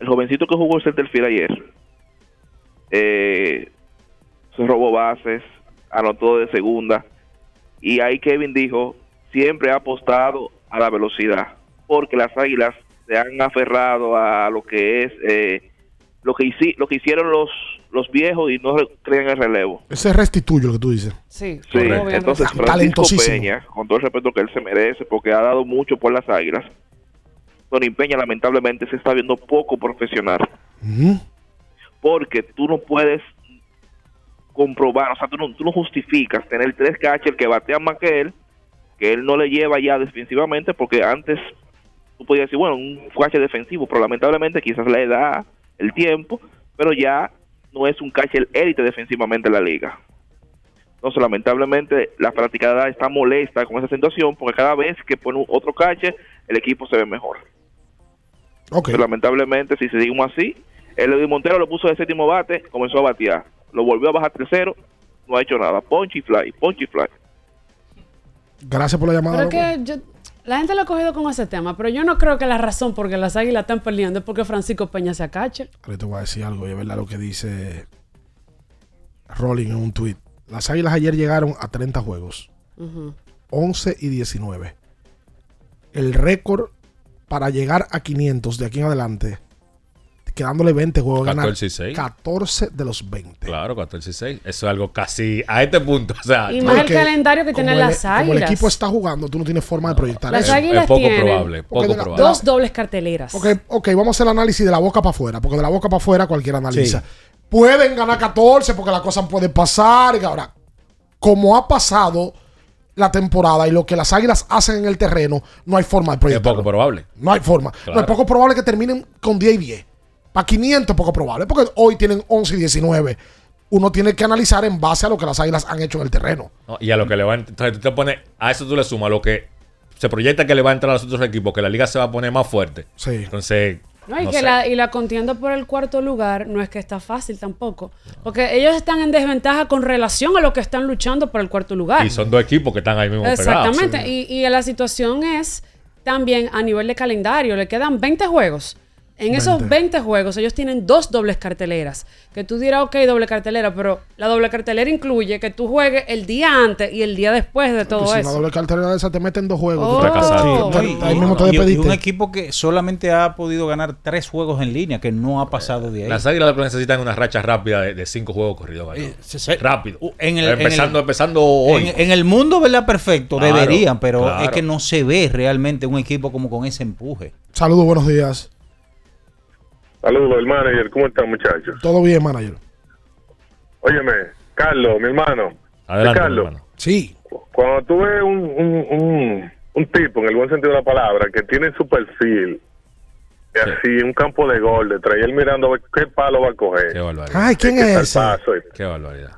El jovencito que jugó el centerfield ayer eh, se robó bases, anotó de segunda y ahí Kevin dijo siempre ha apostado a la velocidad porque las Águilas se han aferrado a lo que es eh, lo que hici- lo que hicieron los los viejos y no re- creen el relevo. Ese es restituyo lo que tú dices. Sí, Sí, obviamente. entonces Francisco Talentosísimo. Peña, con todo el respeto que él se merece, porque ha dado mucho por las Águilas, Tony Peña lamentablemente se está viendo poco profesional, porque tú no puedes comprobar, o sea, tú no, tú no justificas tener tres catchers que batean más que él, que él no le lleva ya defensivamente, porque antes tú podías decir, bueno, un catcher defensivo, pero lamentablemente quizás la edad, el tiempo, pero ya no es un catcher élite defensivamente en la liga. Entonces, lamentablemente, la fanaticada está molesta con esa situación porque cada vez que pone otro catcher, el equipo se ve mejor. Ok. Pero lamentablemente, si seguimos así, el Edwin Montero lo puso de séptimo bate, comenzó a batear. Lo volvió a bajar tercero, no ha hecho nada. Ponchi fly, ponchi fly. Gracias por la llamada. Pero que yo, la gente lo ha cogido con ese tema, pero yo no creo que la razón por que las águilas están perdiendo es porque Francisco Peña se acache. Ahora te voy a decir algo, y es verdad lo que dice Rolling en un tweet. Las Águilas ayer llegaron a 30 juegos, Ujú. 11 y 19. El récord para llegar a 500 de aquí en adelante quedándole 20 juegos, ganar 14 y 6. 14 de los 20. Claro, 14 y 6. Eso es algo casi a este punto. O sea, Y más el calendario que tienen las Como el águilas. equipo está jugando, tú no tienes forma de proyectar Las eso. águilas tienen Porque de la- de la- dos dobles carteleras. Porque, ok, vamos a hacer el análisis de la boca para afuera, porque de la boca para afuera cualquiera analiza. Pueden ganar 14 porque las cosas pueden pasar. Y ahora, como ha pasado la temporada y lo que las águilas hacen en el terreno, no hay forma de es proyectar. poco probable. No hay forma. No, es poco probable que terminen con 10 y 10. Para 500 es poco probable, porque hoy tienen 11 y 19. Uno tiene que analizar en base a lo que las águilas han hecho en el terreno. ¿no? Y a lo que le va a ent- Entonces tú te pones. A eso tú le sumas lo que se proyecta que le va a entrar a los otros equipos, que la liga se va a poner más fuerte. Sí. Entonces. No, y, no que sé. la, y la contienda por el cuarto lugar no es que está fácil tampoco. Porque ellos están en desventaja con relación a lo que están luchando por el cuarto lugar. Y son dos equipos que están ahí mismo pegados. Exactamente. Y, y la situación es también a nivel de calendario. Le quedan 20 juegos. En esos 20. 20 juegos ellos tienen dos dobles carteleras. Que tú dirás, ok, doble cartelera, pero la doble cartelera incluye que tú juegues el día antes y el día después de todo Y si una eso. doble cartera de esa te meten dos juegos. Oh. tú te- ahí mismo te y- y despediste. un equipo que solamente ha podido ganar tres juegos en línea, que no ha pasado de ahí. Las águilas necesitan es una racha rápida de, de cinco juegos corridos. ganó. Rápido. en el- empezando, en el- empezando hoy. En, en el mundo, ¿verdad? Perfecto, Claro, deberían, pero claro. es que no se ve realmente un equipo como con ese empuje. Saludos, buenos días. Saludos, el manager. ¿Cómo están, muchachos? Todo bien, manager. Óyeme, Carlos, mi hermano. Adelante, Carlos, mi hermano. Sí. cuando tú ves un, un, un, un tipo, en el buen sentido de la palabra, que tiene su perfil, y así, un campo de gol, de traer mirando a ver qué palo va a coger. Qué barbaridad. Ay, ¿quién es ese? paso, y- Qué barbaridad.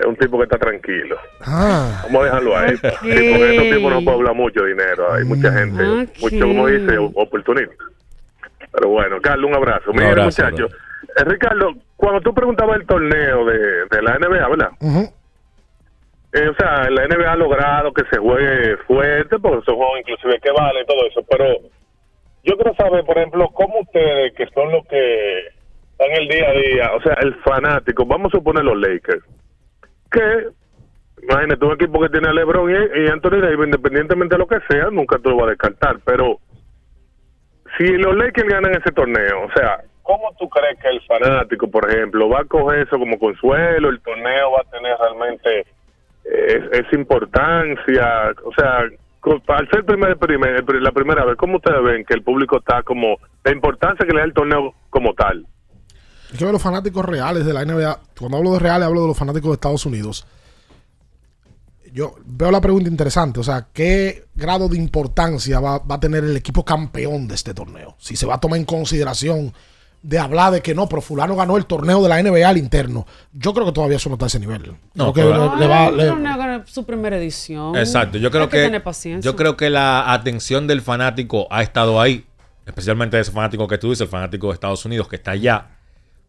Es un tipo que está tranquilo. Ah. Vamos a dejarlo ahí. Sí, porque estos tipos no pueden hablar mucho de dinero. Hay mucha gente, mucho, como dice, oportunista. Pero bueno, Carlos, un abrazo. Un abrazo, muchachos. Eh, Ricardo, cuando tú preguntabas el torneo de, de la NBA, ¿verdad? Eh, o sea, la NBA ha logrado que se juegue fuerte, porque son juegos inclusive que vale y todo eso, pero yo quiero saber, por ejemplo, cómo ustedes, que son los que están el día a día, o sea, el fanático, vamos a suponer los Lakers, que, imagínate, un equipo que tiene a LeBron y, y Anthony Davis, independientemente de lo que sea, nunca tú lo vas a descartar, pero si los Lakers ganan ese torneo, o sea, ¿cómo tú crees que el fanático, por ejemplo, va a coger eso como consuelo? ¿El torneo va a tener realmente eh, es- esa importancia? O sea, al ser primer, primer- la primera vez, ¿cómo ustedes ven que el público está como, la importancia que le da el torneo como tal? Hay que los fanáticos reales de la NBA. Cuando hablo de reales, hablo de los fanáticos de Estados Unidos. Yo veo la pregunta interesante. O sea, ¿qué grado de importancia va, va a tener el equipo campeón de este torneo? Si se va a tomar en consideración de hablar de que no, pero fulano ganó el torneo de la NBA al interno. Yo creo que todavía eso no está a ese nivel. No, Creo que claro. le- le va- le- no, no, su primera edición. Exacto, yo creo Hay que, tener paciencia. yo creo que la atención del fanático ha estado ahí, especialmente ese fanático que tú dices, el fanático de Estados Unidos que está allá.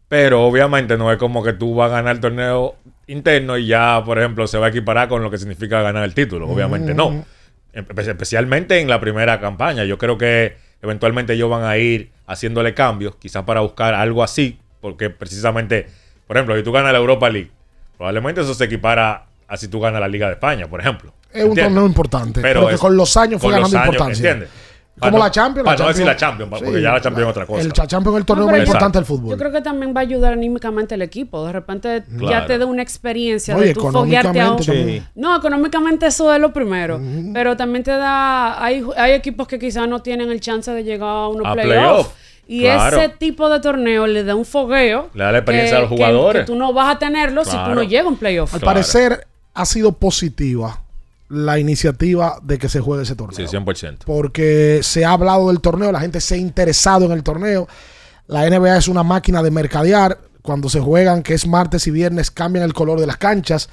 Pero obviamente no es como que tú vas a ganar el torneo interno y ya, por ejemplo, se va a equiparar con lo que significa ganar el título. Obviamente no. Espe- Especialmente en la primera campaña. Yo creo que eventualmente ellos van a ir haciéndole cambios, quizás para buscar algo así, porque precisamente, por ejemplo, si tú ganas la Europa League, probablemente eso se equipara a si tú ganas la Liga de España, por ejemplo. es un torneo importante. Pero, Pero que es- con los años fue ganando importancia. ¿entiendes? Como la no- Champions. para no decir la Champions, porque ya la Champions es otra cosa. El Cha- Champions es el torneo No, más importante del fútbol. Yo creo que también va a ayudar anímicamente al equipo. De repente ya te da una experiencia No, de tu foguearte a un... económicamente también. No, económicamente eso es lo primero. Pero también te da... Hay, hay equipos que quizás no tienen el chance de llegar a unos playoffs. playoff, Y claro. ese tipo de torneo le da un fogueo. Le da la experiencia que- a los jugadores. Que, tú no vas a tenerlo si tú no llegas a un playoff. Al parecer ha sido positiva la iniciativa de que se juegue ese torneo. Sí, 100%. Porque se ha hablado del torneo, la gente se ha interesado en el torneo. La NBA es una máquina de mercadear. Cuando se juegan, que es martes y viernes, cambian el color de las canchas.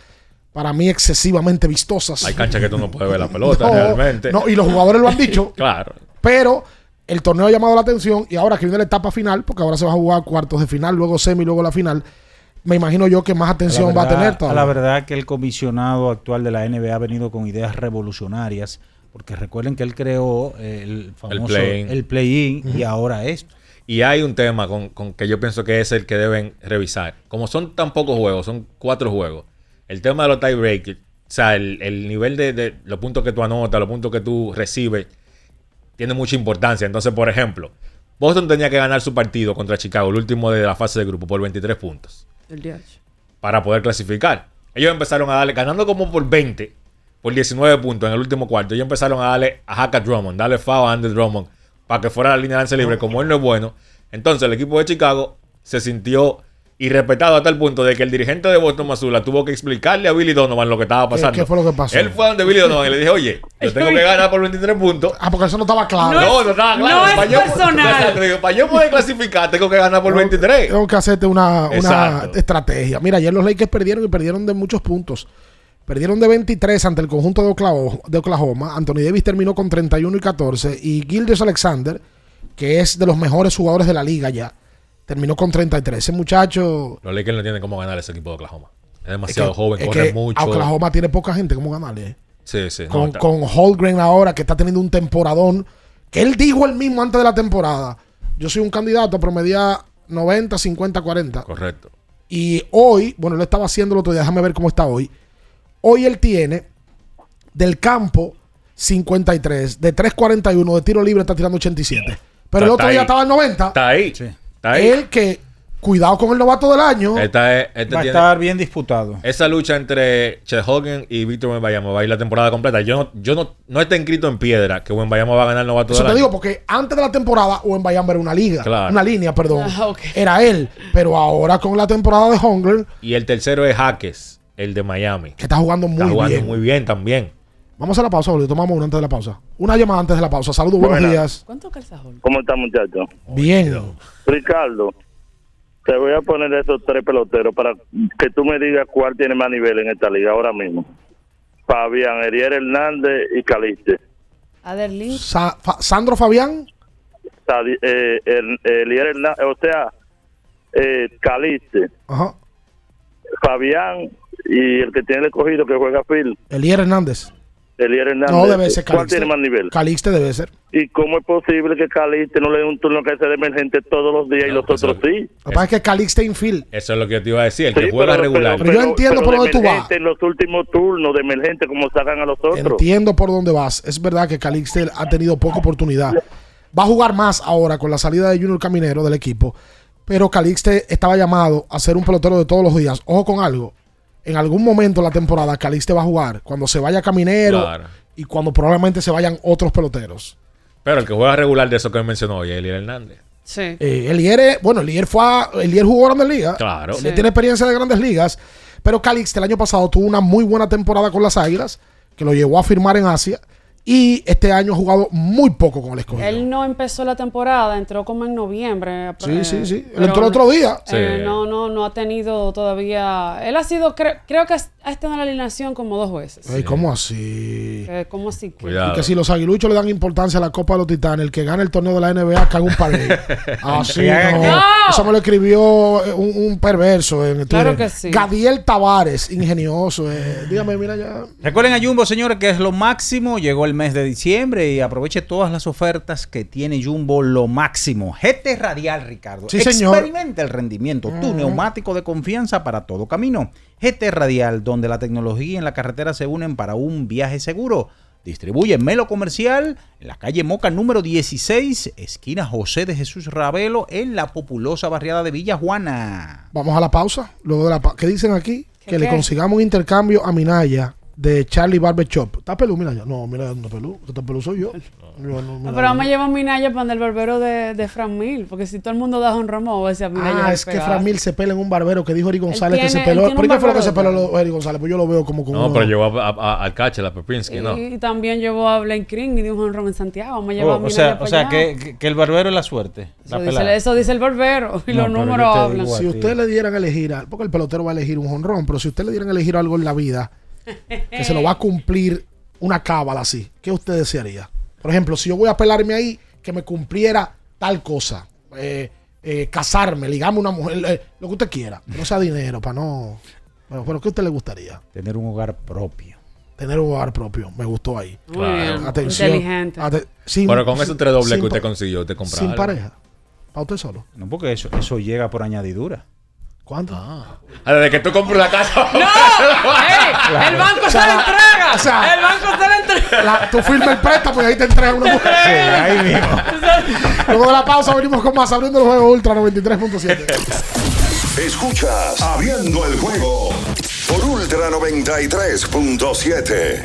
Para mí, excesivamente vistosas. Hay canchas que tú no puedes ver la pelota No, realmente. no, y los jugadores lo han dicho. claro. Pero el torneo ha llamado la atención y ahora que viene la etapa final, porque ahora se va a jugar cuartos de final, luego semi, luego la final, me imagino yo que más atención va a tener todavía. la verdad que el comisionado actual de la NBA ha venido con ideas revolucionarias, porque recuerden que él creó eh, el famoso play-in. el play-in y ahora esto. Y hay un tema con, con que yo pienso que es el que deben revisar. Como son tan pocos juegos, son cuatro juegos. El tema de los tiebreakers, o sea, el, el nivel de, de los puntos que tú anotas, los puntos que tú recibes, tiene mucha importancia. Entonces, por ejemplo, Boston tenía que ganar su partido contra Chicago, el último de la fase de grupo, por 23 puntos. El DH. para poder clasificar. Ellos empezaron a darle, ganando como por 20, por 19 puntos en el último cuarto. Ellos empezaron a darle a Haka Drummond, darle foul a Andy Drummond para que fuera la línea de lance libre. Como él no es bueno, entonces el equipo de Chicago se sintió irrespetado hasta el punto de que el dirigente de Boston Mazula tuvo que explicarle a Billy Donovan lo que estaba ¿Qué, pasando. qué fue lo que pasó? Él fue donde Billy Donovan y le dije, oye, yo tengo que ganar por 23 puntos. Ah, porque eso no estaba claro. No, no, estaba claro. no es para, yo, personal. Exacto, digo, para yo poder clasificar, tengo que ganar por 23. Tengo que hacerte una, una estrategia. Mira, ayer los Lakers perdieron y perdieron de muchos puntos. Perdieron de 23 ante el conjunto de Oklahoma. De Oklahoma. Anthony Davis terminó con 31 y 14. Y Gildas Alexander, que es de los mejores jugadores de la liga ya, terminó con 33. Ese muchacho. Los Lakers no tienen cómo ganar ese equipo de Oklahoma. Es Es demasiado que- joven, es corre que mucho. Oklahoma tiene poca gente. ¿Cómo ganarle? Sí, sí. no, con, está- con Holgren ahora, que está teniendo un temporadón. Que él dijo él mismo antes de la temporada: Yo soy un candidato a promediar 90, 50, 40. Correcto. Y hoy, bueno, lo estaba haciendo el otro día, déjame ver cómo está hoy. Hoy él tiene del campo 53, de 3.41, de tiro libre está tirando 87. Pero el otro ahí. día estaba al 90. Está ahí. Está ahí. Él que, cuidado con el novato del año. Esta es- este Va a tiene- estar bien disputado. Esa lucha entre Chet Hogan y Víctor Wembanyama va a ir la temporada completa. Yo no, yo no, no está escrito en piedra que Wembanyama va a ganar el novato Eso del te año. digo porque antes de la temporada, Owen Bayamba era una liga. Claro. Una línea, perdón. Ah, ok. Era él. Pero ahora con la temporada de Holgren, Y el tercero es Jaques, el de Miami. que está jugando muy Está jugando bien. muy bien también. Vamos a la pausa, boludo. Tomamos una antes de la pausa. Una llamada antes de la pausa. Saludos, buenos Buenas. días. ¿Cuánto calza Hulk? ¿Cómo está, muchacho? Bien. Ricardo, te voy a poner esos tres peloteros para que tú me digas cuál tiene más nivel en esta liga ahora mismo. Fabián, Erier Hernández y Caliste. Sa- Fa- Sandro Fabián. Sadi- eh, el- Elier Hernández, o sea, eh, Caliste, Ajá. Fabián y el que tiene el escogido que juega Phil, Elier Hernández. Elier Hernández. No, debe ser ¿Cuál Calixte. tiene más nivel? Calixte debe ser. ¿Y cómo es posible que Caliste no le dé un turno que sea de emergente todos los días y los otros sí? Lo que pasa es que Calixte infield. Eso es lo que yo te iba a decir. El Sí, que juega pero- regular. Pero yo entiendo por de dónde tú vas. En los últimos turnos de emergente, como sacan a los otros. Entiendo por dónde vas. Es verdad que Calixte ha tenido poca oportunidad. Va a jugar más ahora con la salida de Junior Caminero del equipo. Pero Calixte estaba llamado a ser un pelotero de todos los días. Ojo con algo. En algún momento de la temporada Calixte va a jugar. Cuando se vaya Caminero Claro. y cuando probablemente se vayan otros peloteros. Pero el que juega regular de eso que mencionó hoy es Elier Hernández. Sí. Eh, Elier, es- bueno, Elier fue a- Elier jugó Grandes Ligas. Claro. Elier tiene experiencia de Grandes Ligas. Pero Calixte el año pasado tuvo una muy buena temporada con las Águilas, que lo llevó a firmar en Asia. Y este año ha jugado muy poco con el escogido. Él no empezó la temporada, entró como en noviembre. Sí, eh, sí, sí. Él pero entró el otro día. eh, Sí. no, no, no ha tenido todavía. Él ha sido, cre- creo que ha estado en la alineación como dos veces. Ey, ¿Cómo así? Eh, ¿Cómo así? que? Y que si los aguiluchos le dan importancia a la Copa de los Titanes, el que gana el torneo de la NBA caga un parade. Así no. No. Eso me lo escribió eh, un, un perverso en Twitter. Claro que sí. Gadiel Tavares, ingenioso. eh. Dígame, mira ya. Recuerden a Jumbo, señores, que es lo máximo. Llegó el mes de diciembre y aproveche todas las ofertas que tiene Jumbo, lo máximo. GT Radial, Ricardo. Sí, señor. Experimenta el rendimiento. Tu neumático de confianza para todo camino. GT Radial, donde la tecnología y la carretera se unen para un viaje seguro. Distribuye Melo Comercial en la calle Moca número 16, esquina José de Jesús Ravelo, en la populosa barriada de Villa Juana. Vamos a la pausa. Luego de la pa- ¿Qué dicen aquí? ¿Qué Que le consigamos un intercambio a Minaya de Charlie Barber Shop. ¿Está pelú, Minaya? No, mira, no está pelú. Está pelú soy yo. Yo no, pero vamos a llevar Minaya para el barbero de, de Fran Mil, porque si todo el mundo da un ramo, a decir Minaya. Ah, a es que. Fran Mil se pela en un barbero que dijo Eri González que se peló. ¿Por qué fue lo que se peló lo- Eri González? Pues yo lo veo como con No, uno- pero llevó a- a- al catcher, a Pepinsky, ¿no? Y también llevó a Blaine Green y dio un honrón en Santiago. Vamos a llevar a Oh, o Minaya sea, para o sea allá. que, que- el barbero es la suerte. la Eso dice, pelada. eso dice el barbero y No, los números hablan. digo a Si usted le dieran a elegir, a- porque el pelotero va a elegir un jonrón, pero si usted le dieran a elegir algo en la vida que se lo va a cumplir una cábala así, ¿qué usted desearía? Por ejemplo, si yo voy a pelarme ahí, que me cumpliera tal cosa, eh, eh, casarme, ligarme a una mujer, eh, lo que usted quiera, no sea dinero, para no. Bueno, pero ¿qué a usted le gustaría? Tener un hogar propio. Tener un hogar propio, me gustó ahí. Atención. inteligente. ate- sin- Pero con esos tres dobles sin que usted consiguió, usted compró Sin algo. pareja. Para usted solo. No, porque eso, eso llega por añadidura. ¿Cuánto? Ah, desde que tú compras la casa. ¡No! ¡Ey! ¡El banco se la entrega! o sea- ¡El banco se la entrega! la- tú firmas el préstamo y ahí te entregan una mujer. Sí, ahí mismo. Luego de la pausa venimos con más abriendo el juego Ultra 93.7. Escuchas Abriendo el juego por Ultra 93.7.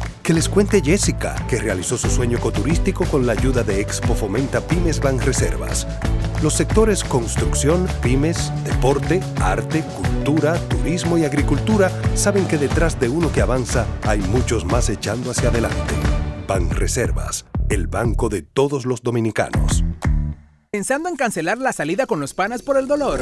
Que les cuente Jessica, que realizó su sueño ecoturístico con la ayuda de Expo Fomenta Pymes Banreservas. Los sectores construcción, pymes, deporte, arte, cultura, turismo y agricultura saben que detrás de uno que avanza hay muchos más echando hacia adelante. Banreservas, el banco de todos los dominicanos. ¿Pensando en cancelar la salida con los panas por el dolor?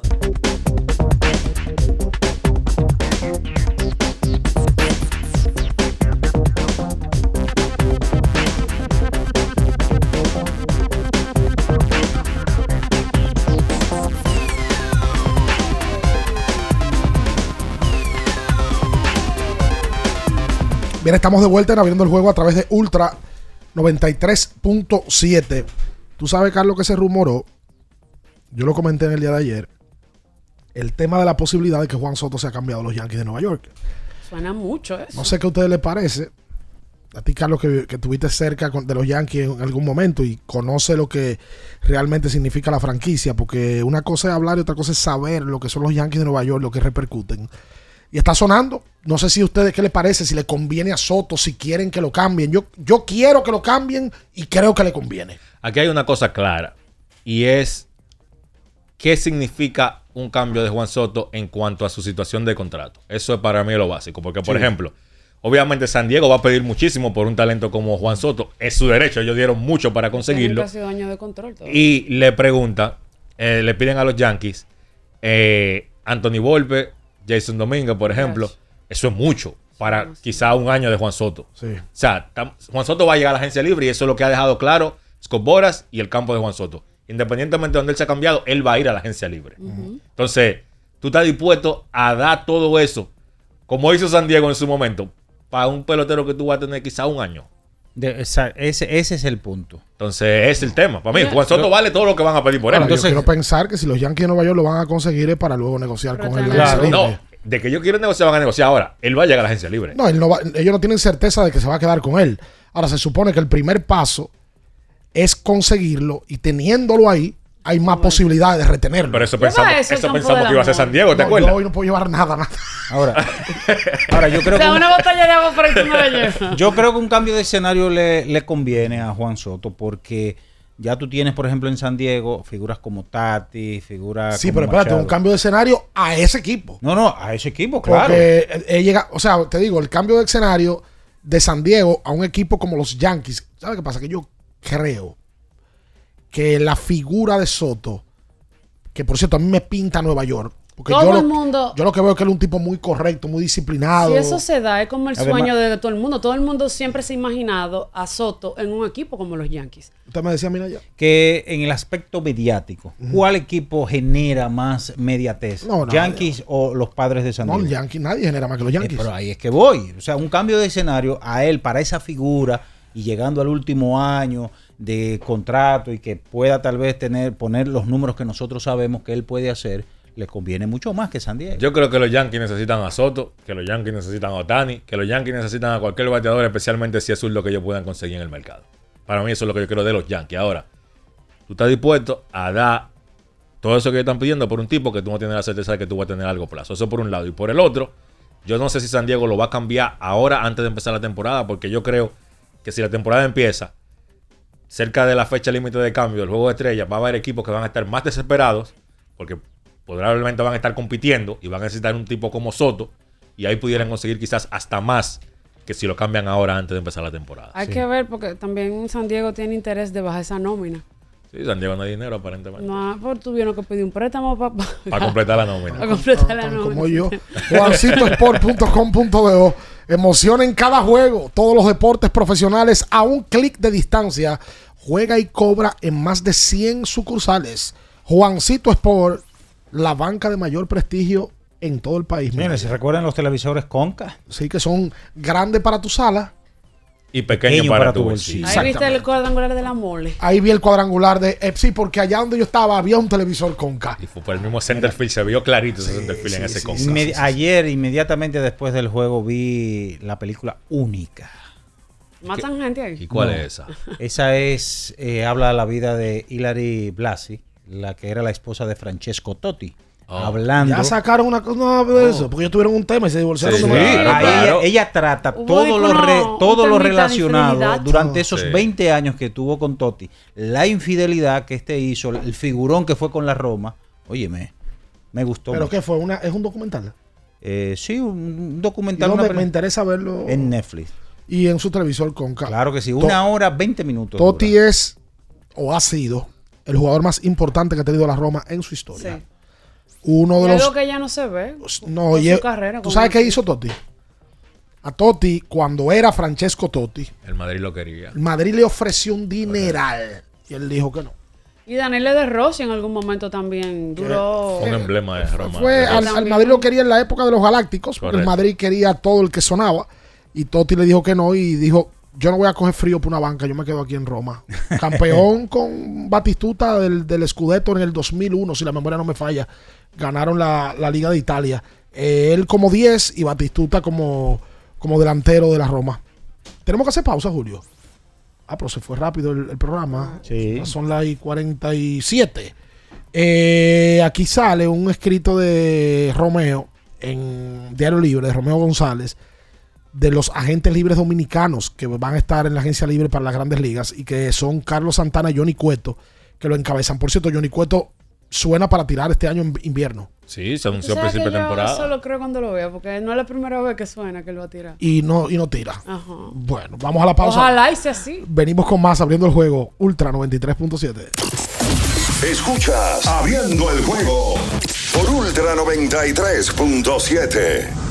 Bien, estamos de vuelta en abriendo el juego a través de Ultra 93.7. Tú sabes, Carlos, que se rumoró. Yo lo comenté en el día de ayer. El tema de la posibilidad de que Juan Soto se ha cambiado a los Yankees de Nueva York. Suena mucho eso. No sé qué a ustedes les parece. A ti, Carlos, que, que estuviste cerca de los Yankees en algún momento y conoce lo que realmente significa la franquicia, porque una cosa es hablar y otra cosa es saber lo que son los Yankees de Nueva York, lo que repercuten. Y está sonando. No sé si a ustedes qué les parece, si le conviene a Soto, si quieren que lo cambien. Yo, yo quiero que lo cambien y creo que le conviene. Aquí hay una cosa clara y es qué significa un cambio de Juan Soto en cuanto a su situación de contrato. Eso es para mí lo básico, porque por Sí. ejemplo, obviamente San Diego va a pedir muchísimo por un talento como Juan Soto, es su derecho, ellos dieron mucho para conseguirlo casi dos años de control. todavía. y le preguntan, eh, le piden a los Yankees, eh, Anthony Volpe, Jason Dominguez, por ejemplo, eso es mucho para quizá un año de Juan Soto. Sí. O sea, tam- Juan Soto va a llegar a la agencia libre y eso es lo que ha dejado claro Scott Boras y el campo de Juan Soto. Independientemente de donde él se ha cambiado, él va a ir a la agencia libre. Entonces, tú estás dispuesto a dar todo eso, como hizo San Diego en su momento, para un pelotero que tú vas a tener quizá un año. De- esa- ese, ese es el punto. Entonces, ese es el tema. Para mí, Juan Soto vale todo lo que van a pedir por él. Ahora, yo quiero pensar que si los Yankees de Nueva York lo van a conseguir es para luego negociar con él. Claro, no, de que ellos quieren negociar, van a negociar ahora. Él va a llegar a la agencia libre. No, él no va- ellos no tienen certeza de que se va a quedar con él. Ahora, se supone que el primer paso es conseguirlo y teniéndolo ahí, hay más posibilidades de retenerlo. Pero eso pensamos, eso, el pensamos que iba a ser. San Diego, ¿te No, acuerdas? Yo hoy no puedo llevar nada, nada. Ahora, ahora yo creo O sea, que un- una botella de agua por tú no. Yo creo que un cambio de escenario le, le conviene a Juan Soto porque ya tú tienes, por ejemplo, en San Diego figuras como Tati, figuras Sí, como pero espérate, Machado. un cambio de escenario a ese equipo. No, no, a ese equipo, claro. Porque él- él llega, o sea, te digo, el cambio de escenario de San Diego a un equipo como los Yankees. ¿Sabes qué pasa? Que yo creo que la figura de Soto, que por cierto a mí me pinta Nueva York. Porque Todo yo el lo, mundo- yo lo que veo es que él es un tipo muy correcto, muy disciplinado. Si eso se da, es como el Además- sueño de todo el mundo. Todo el mundo siempre se ha imaginado a Soto en un equipo como los Yankees. Usted me decía, mira ya. que en el aspecto mediático, ¿cuál equipo genera más mediatez? No, no, ¿Yankees o los padres de San No, Diego? el Yankee, nadie genera más que los Eh, Yankees. pero ahí es que voy. O sea, un cambio de escenario a él para esa figura y llegando al último año de contrato y que pueda tal vez tener poner los números que nosotros sabemos que él puede hacer, le conviene mucho más que San Diego. Yo creo que los Yankees necesitan a Soto, que los Yankees necesitan a Otani, que los Yankees necesitan a cualquier bateador, especialmente si es lo que ellos puedan conseguir en el mercado. Para mí eso es lo que yo quiero de los Yankees. Ahora, tú estás dispuesto a dar todo eso que ellos están pidiendo por un tipo que tú no tienes la certeza de que tú vas a tener a largo plazo. Eso por un lado. Y por el otro, yo no sé si San Diego lo va a cambiar ahora antes de empezar la temporada, porque yo creo que si la temporada empieza cerca de la fecha límite de cambio del juego de estrellas, va a haber equipos que van a estar más desesperados, porque probablemente van a estar compitiendo y van a necesitar un tipo como Soto, y ahí pudieran conseguir quizás hasta más que si lo cambian ahora antes de empezar la temporada. Hay que ver porque también San Diego tiene interés de bajar esa nómina. Sí, no hay dinero aparentemente. No, pues tuvieron que pedir un préstamo para Para completar la nómina. Para completar la nómina. como yo. Juancitosport.com.do Emociona en cada juego. Todos los deportes profesionales a un clic de distancia. Juega y cobra en más de 100 sucursales. Juancito Sport, la banca de mayor prestigio en todo el país. Miren, ¿se recuerdan los televisores Conca? Sí, que son grandes para tu sala. Y pequeño, para, tu bolsillo. Ahí viste el cuadrangular de la mole. Ahí vi el cuadrangular de eh, sí, porque allá donde yo estaba había un televisor Conca. Y fue por el mismo centerfield, se vio clarito ese centerfield en ese conca. Inmedi- Ayer, inmediatamente después del juego, vi la película Única. Matan gente ahí. ¿Y cuál No. es esa? Esa es, eh, habla de la vida de Hilary Blasi, la que era la esposa de Francesco Totti. Hablando. Ya sacaron una cosa de eso, porque ellos tuvieron un tema y se divorciaron Sí, de nuevo. ella, ella trata Hubo todo lo, re- todo lo relacionado durante esos Sí. 20 años que tuvo con Totti. La infidelidad que este hizo, el figurón que fue con la Roma. Óyeme, me gustó. ¿Pero mucho. qué fue? Una, ¿Es un documental? Eh, sí, un ¿Y documental. una me interesa verlo? En Netflix. Y en su televisor con K. Claro que sí, To- una hora, 20 minutos. Totti es, o ha sido, el jugador más importante que ha tenido la Roma en su historia. Sí. Uno Y de algo los... que ya no se ve. No, y su carrera ¿Tú sabes qué hizo Totti? A Totti, cuando era Francesco Totti, El Madrid lo quería. el Madrid le ofreció un dineral. Y él dijo que no. Y Daniel De Rossi en algún momento también duró. Fue un emblema de Roma. Fue al, al Madrid lo quería en la época de los Galácticos, porque el. Madrid quería todo el que sonaba. Y Totti le dijo que no y dijo, yo no voy a coger frío por una banca, yo me quedo aquí en Roma. Campeón con Batistuta del, del Scudetto en el 2001, si la memoria no me falla. Ganaron la, la Liga de Italia. Eh, él como 10 y Batistuta como, como delantero de la Roma. Tenemos que hacer pausa, Julio. Ah, pero se fue rápido el, el programa. Sí. Son las y 47. Eh, aquí sale un escrito de Romeo en Diario Libre, de Romeo González, de los agentes libres dominicanos que van a estar en la agencia libre para las grandes ligas y que son Carlos Santana y Johnny Cueto, que lo encabezan. Por cierto, Johnny Cueto suena para tirar este año en invierno. Sí, se ¿Tú anunció a principio de yo temporada. Eso lo creo cuando lo vea, porque no es la primera vez que suena que él va a tirar. Y no, y no tira. Ajá. Bueno, vamos a la pausa. Ojalá y sea así. Venimos con más abriendo el juego Ultra 93.7. Escuchas Abriendo el juego por Ultra 93.7.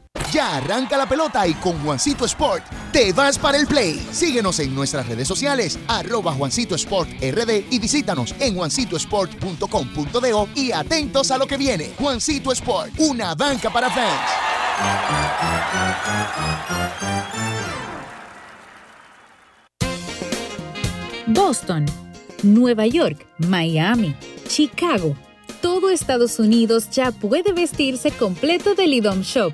Ya arranca la pelota y con Juancito Sport te vas para el play. Síguenos en nuestras redes sociales, arroba Juancito Sport RD y visítanos en juancitosport.com.de y atentos a lo que viene. Juancito Sport, una banca para fans. Boston, Nueva York, Miami, Chicago. Todo Estados Unidos ya puede vestirse completo del IDOM Shop.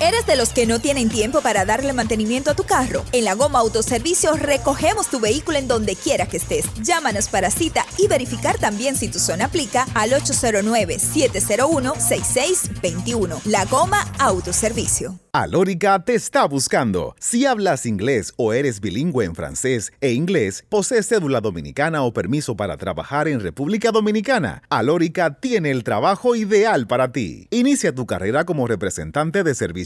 ¿Eres de los que no tienen tiempo para darle mantenimiento a tu carro? En la Goma Autoservicio recogemos tu vehículo en donde quiera que estés. Llámanos para cita y verificar también si tu zona aplica al 809-701-6621. La Goma Autoservicio. Alórica te está buscando. Si hablas inglés o eres bilingüe en francés e inglés, posees cédula dominicana o permiso para trabajar en República Dominicana, Alórica tiene el trabajo ideal para ti. Inicia tu carrera como representante de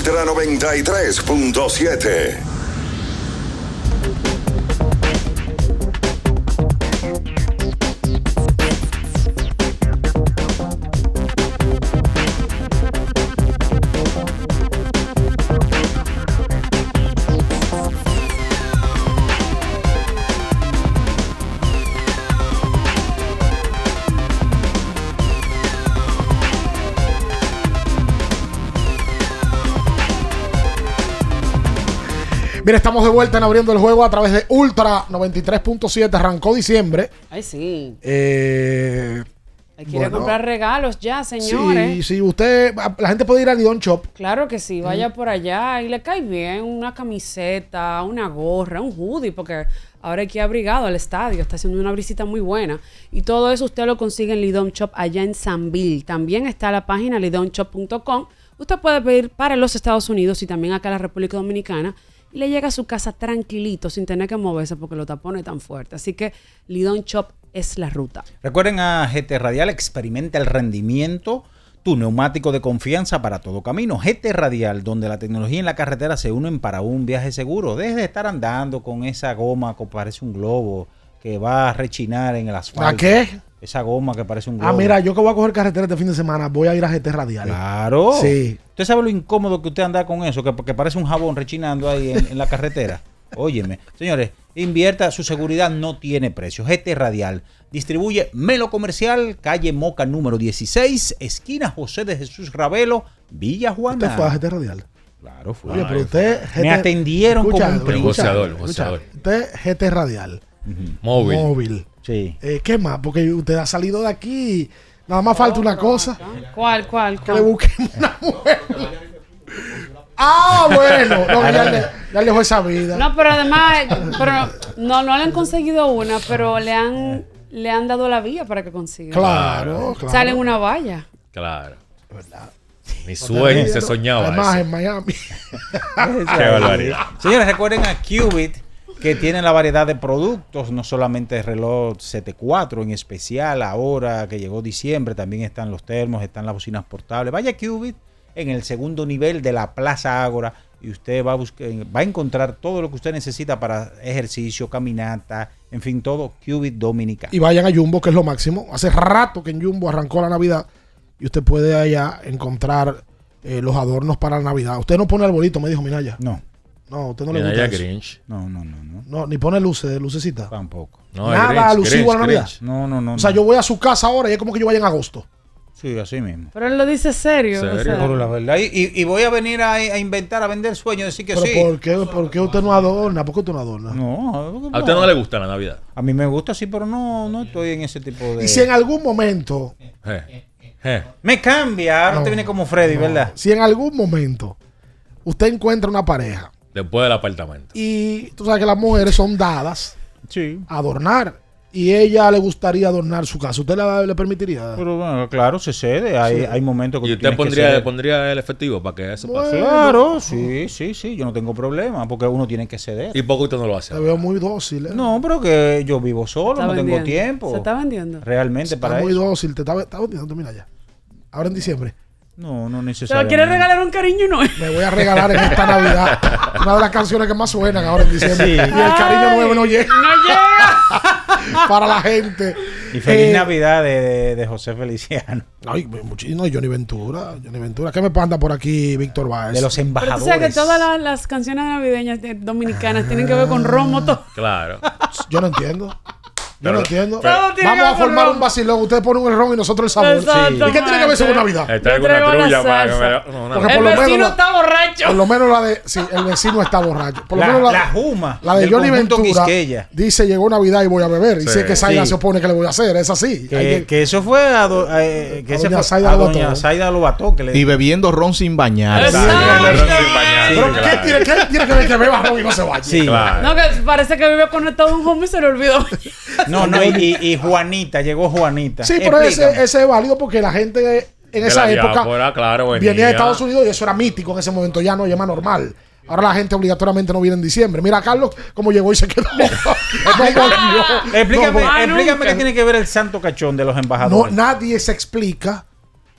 Ultra 93.7. Mira, estamos de vuelta en abriendo el juego a través de Ultra 93.7. Arrancó diciembre. Ay, sí. Eh, Hay que ir a bueno, comprar regalos ya, señores. Sí, sí, usted, la gente puede ir a Lidón Shop. Claro que sí, vaya por allá y le cae bien una camiseta, una gorra, un hoodie, porque ahora hay que ir abrigado al estadio, está haciendo una visita muy buena. Y todo eso usted lo consigue en Lidom Shop allá en Sanville. También está la página lidomshop.com. Usted puede pedir para los Estados Unidos y también acá en la República Dominicana. Y le llega a su casa tranquilito, sin tener que moverse porque los tapones tan fuertes. Así que Lidom Shop es la ruta. Recuerden a GT Radial, experimenta el rendimiento, tu neumático de confianza para todo camino. GT Radial, donde la tecnología y la carretera se unen para un viaje seguro. Deje de estar andando con esa goma que parece un globo, que va a rechinar en el asfalto. ¿A qué? Esa goma que parece un globo. Ah, mira, yo que voy a coger carretera este fin de semana, voy a ir a GT Radial. Claro. Sí. ¿Usted sabe lo incómodo que usted anda con eso? Que, que parece un jabón rechinando ahí en, en la carretera. Óyeme. Señores, invierta, su seguridad no tiene precio. GT Radial. Distribuye Melo Comercial, calle Moca número 16, esquina José de Jesús Ravelo, Villa Juana. ¿Usted fue a GT Radial? Claro, fue. Oye, pero usted... Me atendieron como un escucha, Negociador, escucha, negociador. Usted GT Radial. Móvil. Móvil. Sí. Eh, ¿Qué más? Porque usted ha salido de aquí. Nada más falta una cosa. ¿Cuál, cuál, Que le busquemos una mujer. Ah, bueno. No, ya, le, ya le dejó esa vida. No, pero además, pero no, no le han conseguido una, pero le han, le han dado la vía para que consiga. Claro, claro. Sale en una valla. Claro. Mi sueño se soñaba. Además, eso. en Miami. Qué barbaridad. Señores, recuerden a Qubit que tiene la variedad de productos, no solamente el reloj 7-4 en especial, ahora que llegó diciembre, también están los termos, están las bocinas portables. Vaya a Qubit en el segundo nivel de la Plaza Ágora y usted va a, buscar, va a encontrar todo lo que usted necesita para ejercicio, caminata, en fin, todo Qubit Dominicana. Y vayan a Jumbo, que es lo máximo. Hace rato que en Jumbo arrancó la Navidad y usted puede allá encontrar eh, los adornos para la Navidad. Usted no pone arbolito, me dijo Minaya. No. No, usted no le gusta eso. Grinch. No, no, no, no. No, ni pone luces, lucecita. Tampoco. No, Nada Grinch, alusivo a la Navidad. Grinch. No, no, no. O sea, no. yo voy a su casa ahora y es como que yo vaya en agosto. Sí, así mismo. Pero él lo dice serio. o ¿Serio? sea. La verdad. Y, y- y voy a venir a, a inventar, a vender sueños, decir que Pero sí. ¿por, qué, ¿por qué usted no adorna? ¿Por qué usted no adorna? No, A usted no le gusta la Navidad. A mí me gusta, sí, pero no, no estoy en ese tipo de. Y si en algún momento, Eh, eh. Me cambia, ahora No, te viene como Freddy, no, ¿verdad? si en algún momento usted encuentra una pareja Después del apartamento. y tú sabes que las mujeres son dadas Sí. a adornar y ella le gustaría adornar su casa, ¿usted la- le permitiría? Pero bueno, claro, se cede. Hay, Sí. hay momentos que ¿Y usted que pondría, pondría el efectivo para que eso pase? Claro, sí, sí, sí. Yo no tengo problema porque uno tiene que ceder. ¿Y por qué usted no lo hace? Te veo muy dócil. ¿eh? No, pero que yo vivo solo, Está no tengo tiempo. Se está vendiendo. Realmente Está para muy eso. dócil, te está, está vendiendo, mira ya. Ahora en diciembre. No, no ¿Se lo necesariamente. quiere regalar un cariño no? Me voy a regalar en esta Navidad una de las canciones que más suenan ahora en diciembre. Sí. Y el cariño nuevo no llega No llega. para la gente. Y feliz Eh, Navidad de, de- de José Feliciano. Ay, muchísimo. Y Johnny Ventura. Johnny Ventura. ¿Qué me panda por aquí, Víctor Báez? De los Pero tú embajadores. sabes que todas las, las canciones navideñas de- dominicanas tienen que ver con romo. todo. Claro. Yo no entiendo. Yo no entiendo. pero- Vamos a formar ron. un vacilón. Ustedes ponen el ron y nosotros el sabor. ¿Y qué tiene que ver eso con Navidad? Una trulla para que salsa. me... no, una- Porque El por lo menos vecino la- está borracho. Por lo menos la de. Sí, el vecino está borracho. Por lo La, menos la Juma. La de Johnny Ventura Quisqueya. dice llegó Navidad y voy a beber. Y Sí. que Zaida Sí. se opone que le voy a hacer. Es así. Que, Hay que- que eso fue a, do- eh, que A ese doña que le Y bebiendo ron sin bañar. Pero ¿qué tiene, que ver que beba ron y no se. Claro. No, que parece que vive conectado a un home y se le olvidó. No, no, y, y- y Juanita, llegó Juanita. Sí, pero ese, ese es válido porque la gente en De esa época claro, venía. de Estados Unidos y eso era mítico en ese momento. Ya no, ya más normal. Ahora la gente obligatoriamente no viene en diciembre. Mira, Carlos, como llegó y se quedó. no. Explícame, No, explícame qué tiene que ver el santo cachón de los no, embajadores. nadie se explica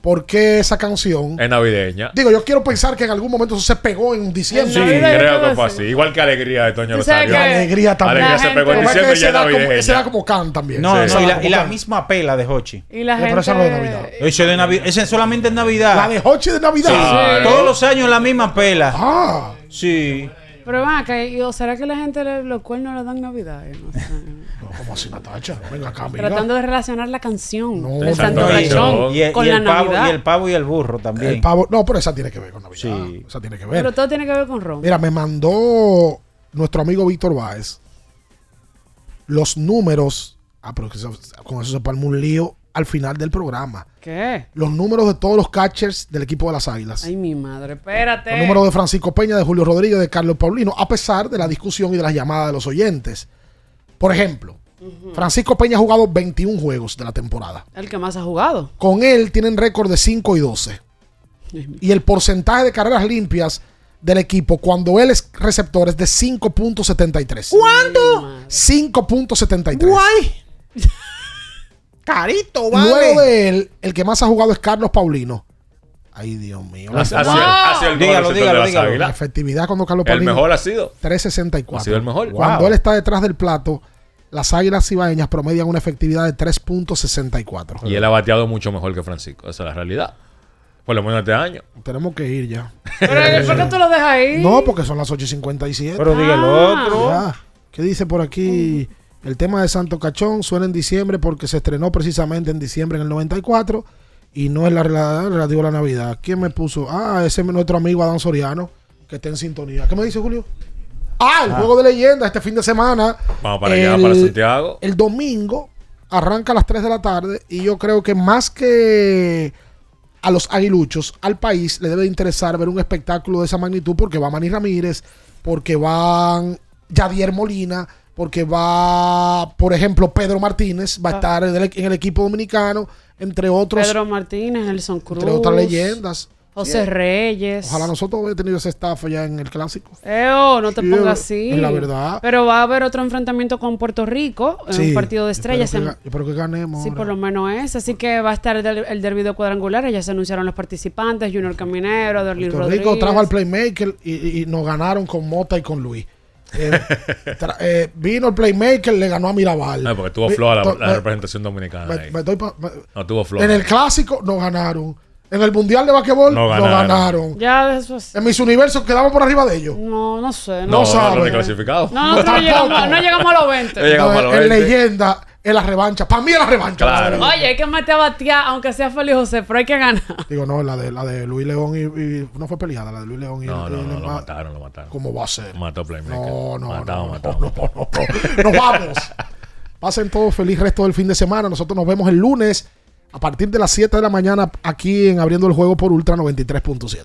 por qué esa canción. Es navideña. Digo, yo quiero pensar que en algún momento eso se pegó en diciembre. Sí, creo que fue así. Igual que Alegría de Toño Rosario. Alegría también. Alegría se pegó en diciembre y Ese ya es era como- navideña. ese era como can también. No, Sí, no, y la, y misma pela de Hochi. Y la Pero gente... esa no es de Navidad. Ese de Navidad. Ese solamente en Navidad. La de Hochi de Navidad. Sí. Claro. Todos los años la misma pela. Ah. Sí. Pero acá, ¿y- ¿o será que la gente le- los cuernos le dan Navidad? Eh, no sé. ¿Cómo así, Natacha? Venga acá, amiga. Tratando de relacionar la canción del Santo Cachón. Y, el- con y la el pavo, Navidad. y el pavo y el burro también. El pavo. No, pero esa tiene que ver con Navidad. Sí. Esa tiene que ver. Pero todo tiene que ver con Ron. Mira, me mandó nuestro amigo Víctor Báez los números. Ah, pero que con eso se palma un lío al final del programa. ¿Qué? Los números de todos los catchers del equipo de las Águilas. Ay, mi madre, espérate. Los números de Francisco Peña, de Julio Rodríguez, de Carlos Paulino, a pesar de la discusión y de las llamadas de los oyentes. Por ejemplo, Francisco Peña ha jugado 21 juegos de la temporada. El que más ha jugado. Con él tienen récord de 5 y 12. Y el porcentaje de carreras limpias del equipo cuando él es receptor es de 5.73. ¿Cuánto? 5.73. Guay. Carito, vale. Luego de él, el que más ha jugado es Carlos Paulino. Ay, Dios mío. Ha- ha sido- ha sido el Dígalo, receptor dígalo, dígalo. La efectividad cuando Carlos El Paulino. mejor ha sido. 364. Ha sido el mejor. Cuando Wow. él está detrás del plato, las águilas cibaeñas promedian una efectividad de 3.64. Y él ha bateado mucho mejor que Francisco. Esa es la realidad. Por lo menos este año. Tenemos que ir ya. Pero, ¿por qué tú lo dejas ahí? No, porque son las 8 y 57. Pero diga el Ah. otro. Ya. ¿Qué dice por aquí? El tema de Santo Cachón suena en diciembre porque se estrenó precisamente en diciembre en el 94 y no es la relativo a la Navidad. ¿Quién me puso? Ah, ese es nuestro amigo Adán Soriano, que está en sintonía. ¿Qué me dice Julio? Ah, el Ah. juego de leyenda este fin de semana. Vamos para allá, para Santiago. El domingo arranca a las 3 de la tarde y yo creo que más que a los aguiluchos, al país le debe interesar ver un espectáculo de esa magnitud porque va Manny Ramírez, porque van Yadier Molina, porque va, por ejemplo, Pedro Martínez, va a Ah. estar en el, en el equipo dominicano, entre otros, Pedro Martínez, Nelson Cruz. entre otras leyendas. José. Reyes. Ojalá nosotros hubiéramos tenido ese staff ya en el clásico. Eo, no te pongas así. es la verdad. Pero va a haber otro enfrentamiento con Puerto Rico, en Sí, un partido de yo espero estrellas. que en- espero que ganemos. Sí, ahora. por lo menos es. Así que va a estar el, el derbi de cuadrangulares. Ya se anunciaron los participantes: Junior Caminero, Puerto Rodríguez. Rico trajo al playmaker y, y- y nos ganaron con Mota y con Luis. Eh, eh, vino el playmaker, le ganó a Mirabal. No, porque tuvo flow la, la representación dominicana. me- ahí. me doy pa- me- no tuvo flow. en el clásico nos ganaron. En el mundial de basquetbol No ganaron. ganaron. Ya de eso es- En mis universos quedamos por arriba de ellos. No, no sé. no, no, no. No, no llegamos, no llegamos a los 20. No llegamos a los en 20. leyenda, en la revancha. Para mí es la revancha. Claro. la de- Oye, hay que meter a batear, aunque sea Félix José, pero hay que ganar. Digo, no, la de, la de Luis León y, y- No fue peleada, la de Luis León y. No, y no, no, lo mataron, lo mataron. ¿Cómo va a ser? Mató Playmaker. No, no, Matado, no, matado. no, no, no. Nos vamos. Pasen todos feliz resto del fin de semana. Nosotros nos vemos el lunes a partir de las 7 de la mañana aquí en Abriendo el Juego por Ultra 93.7.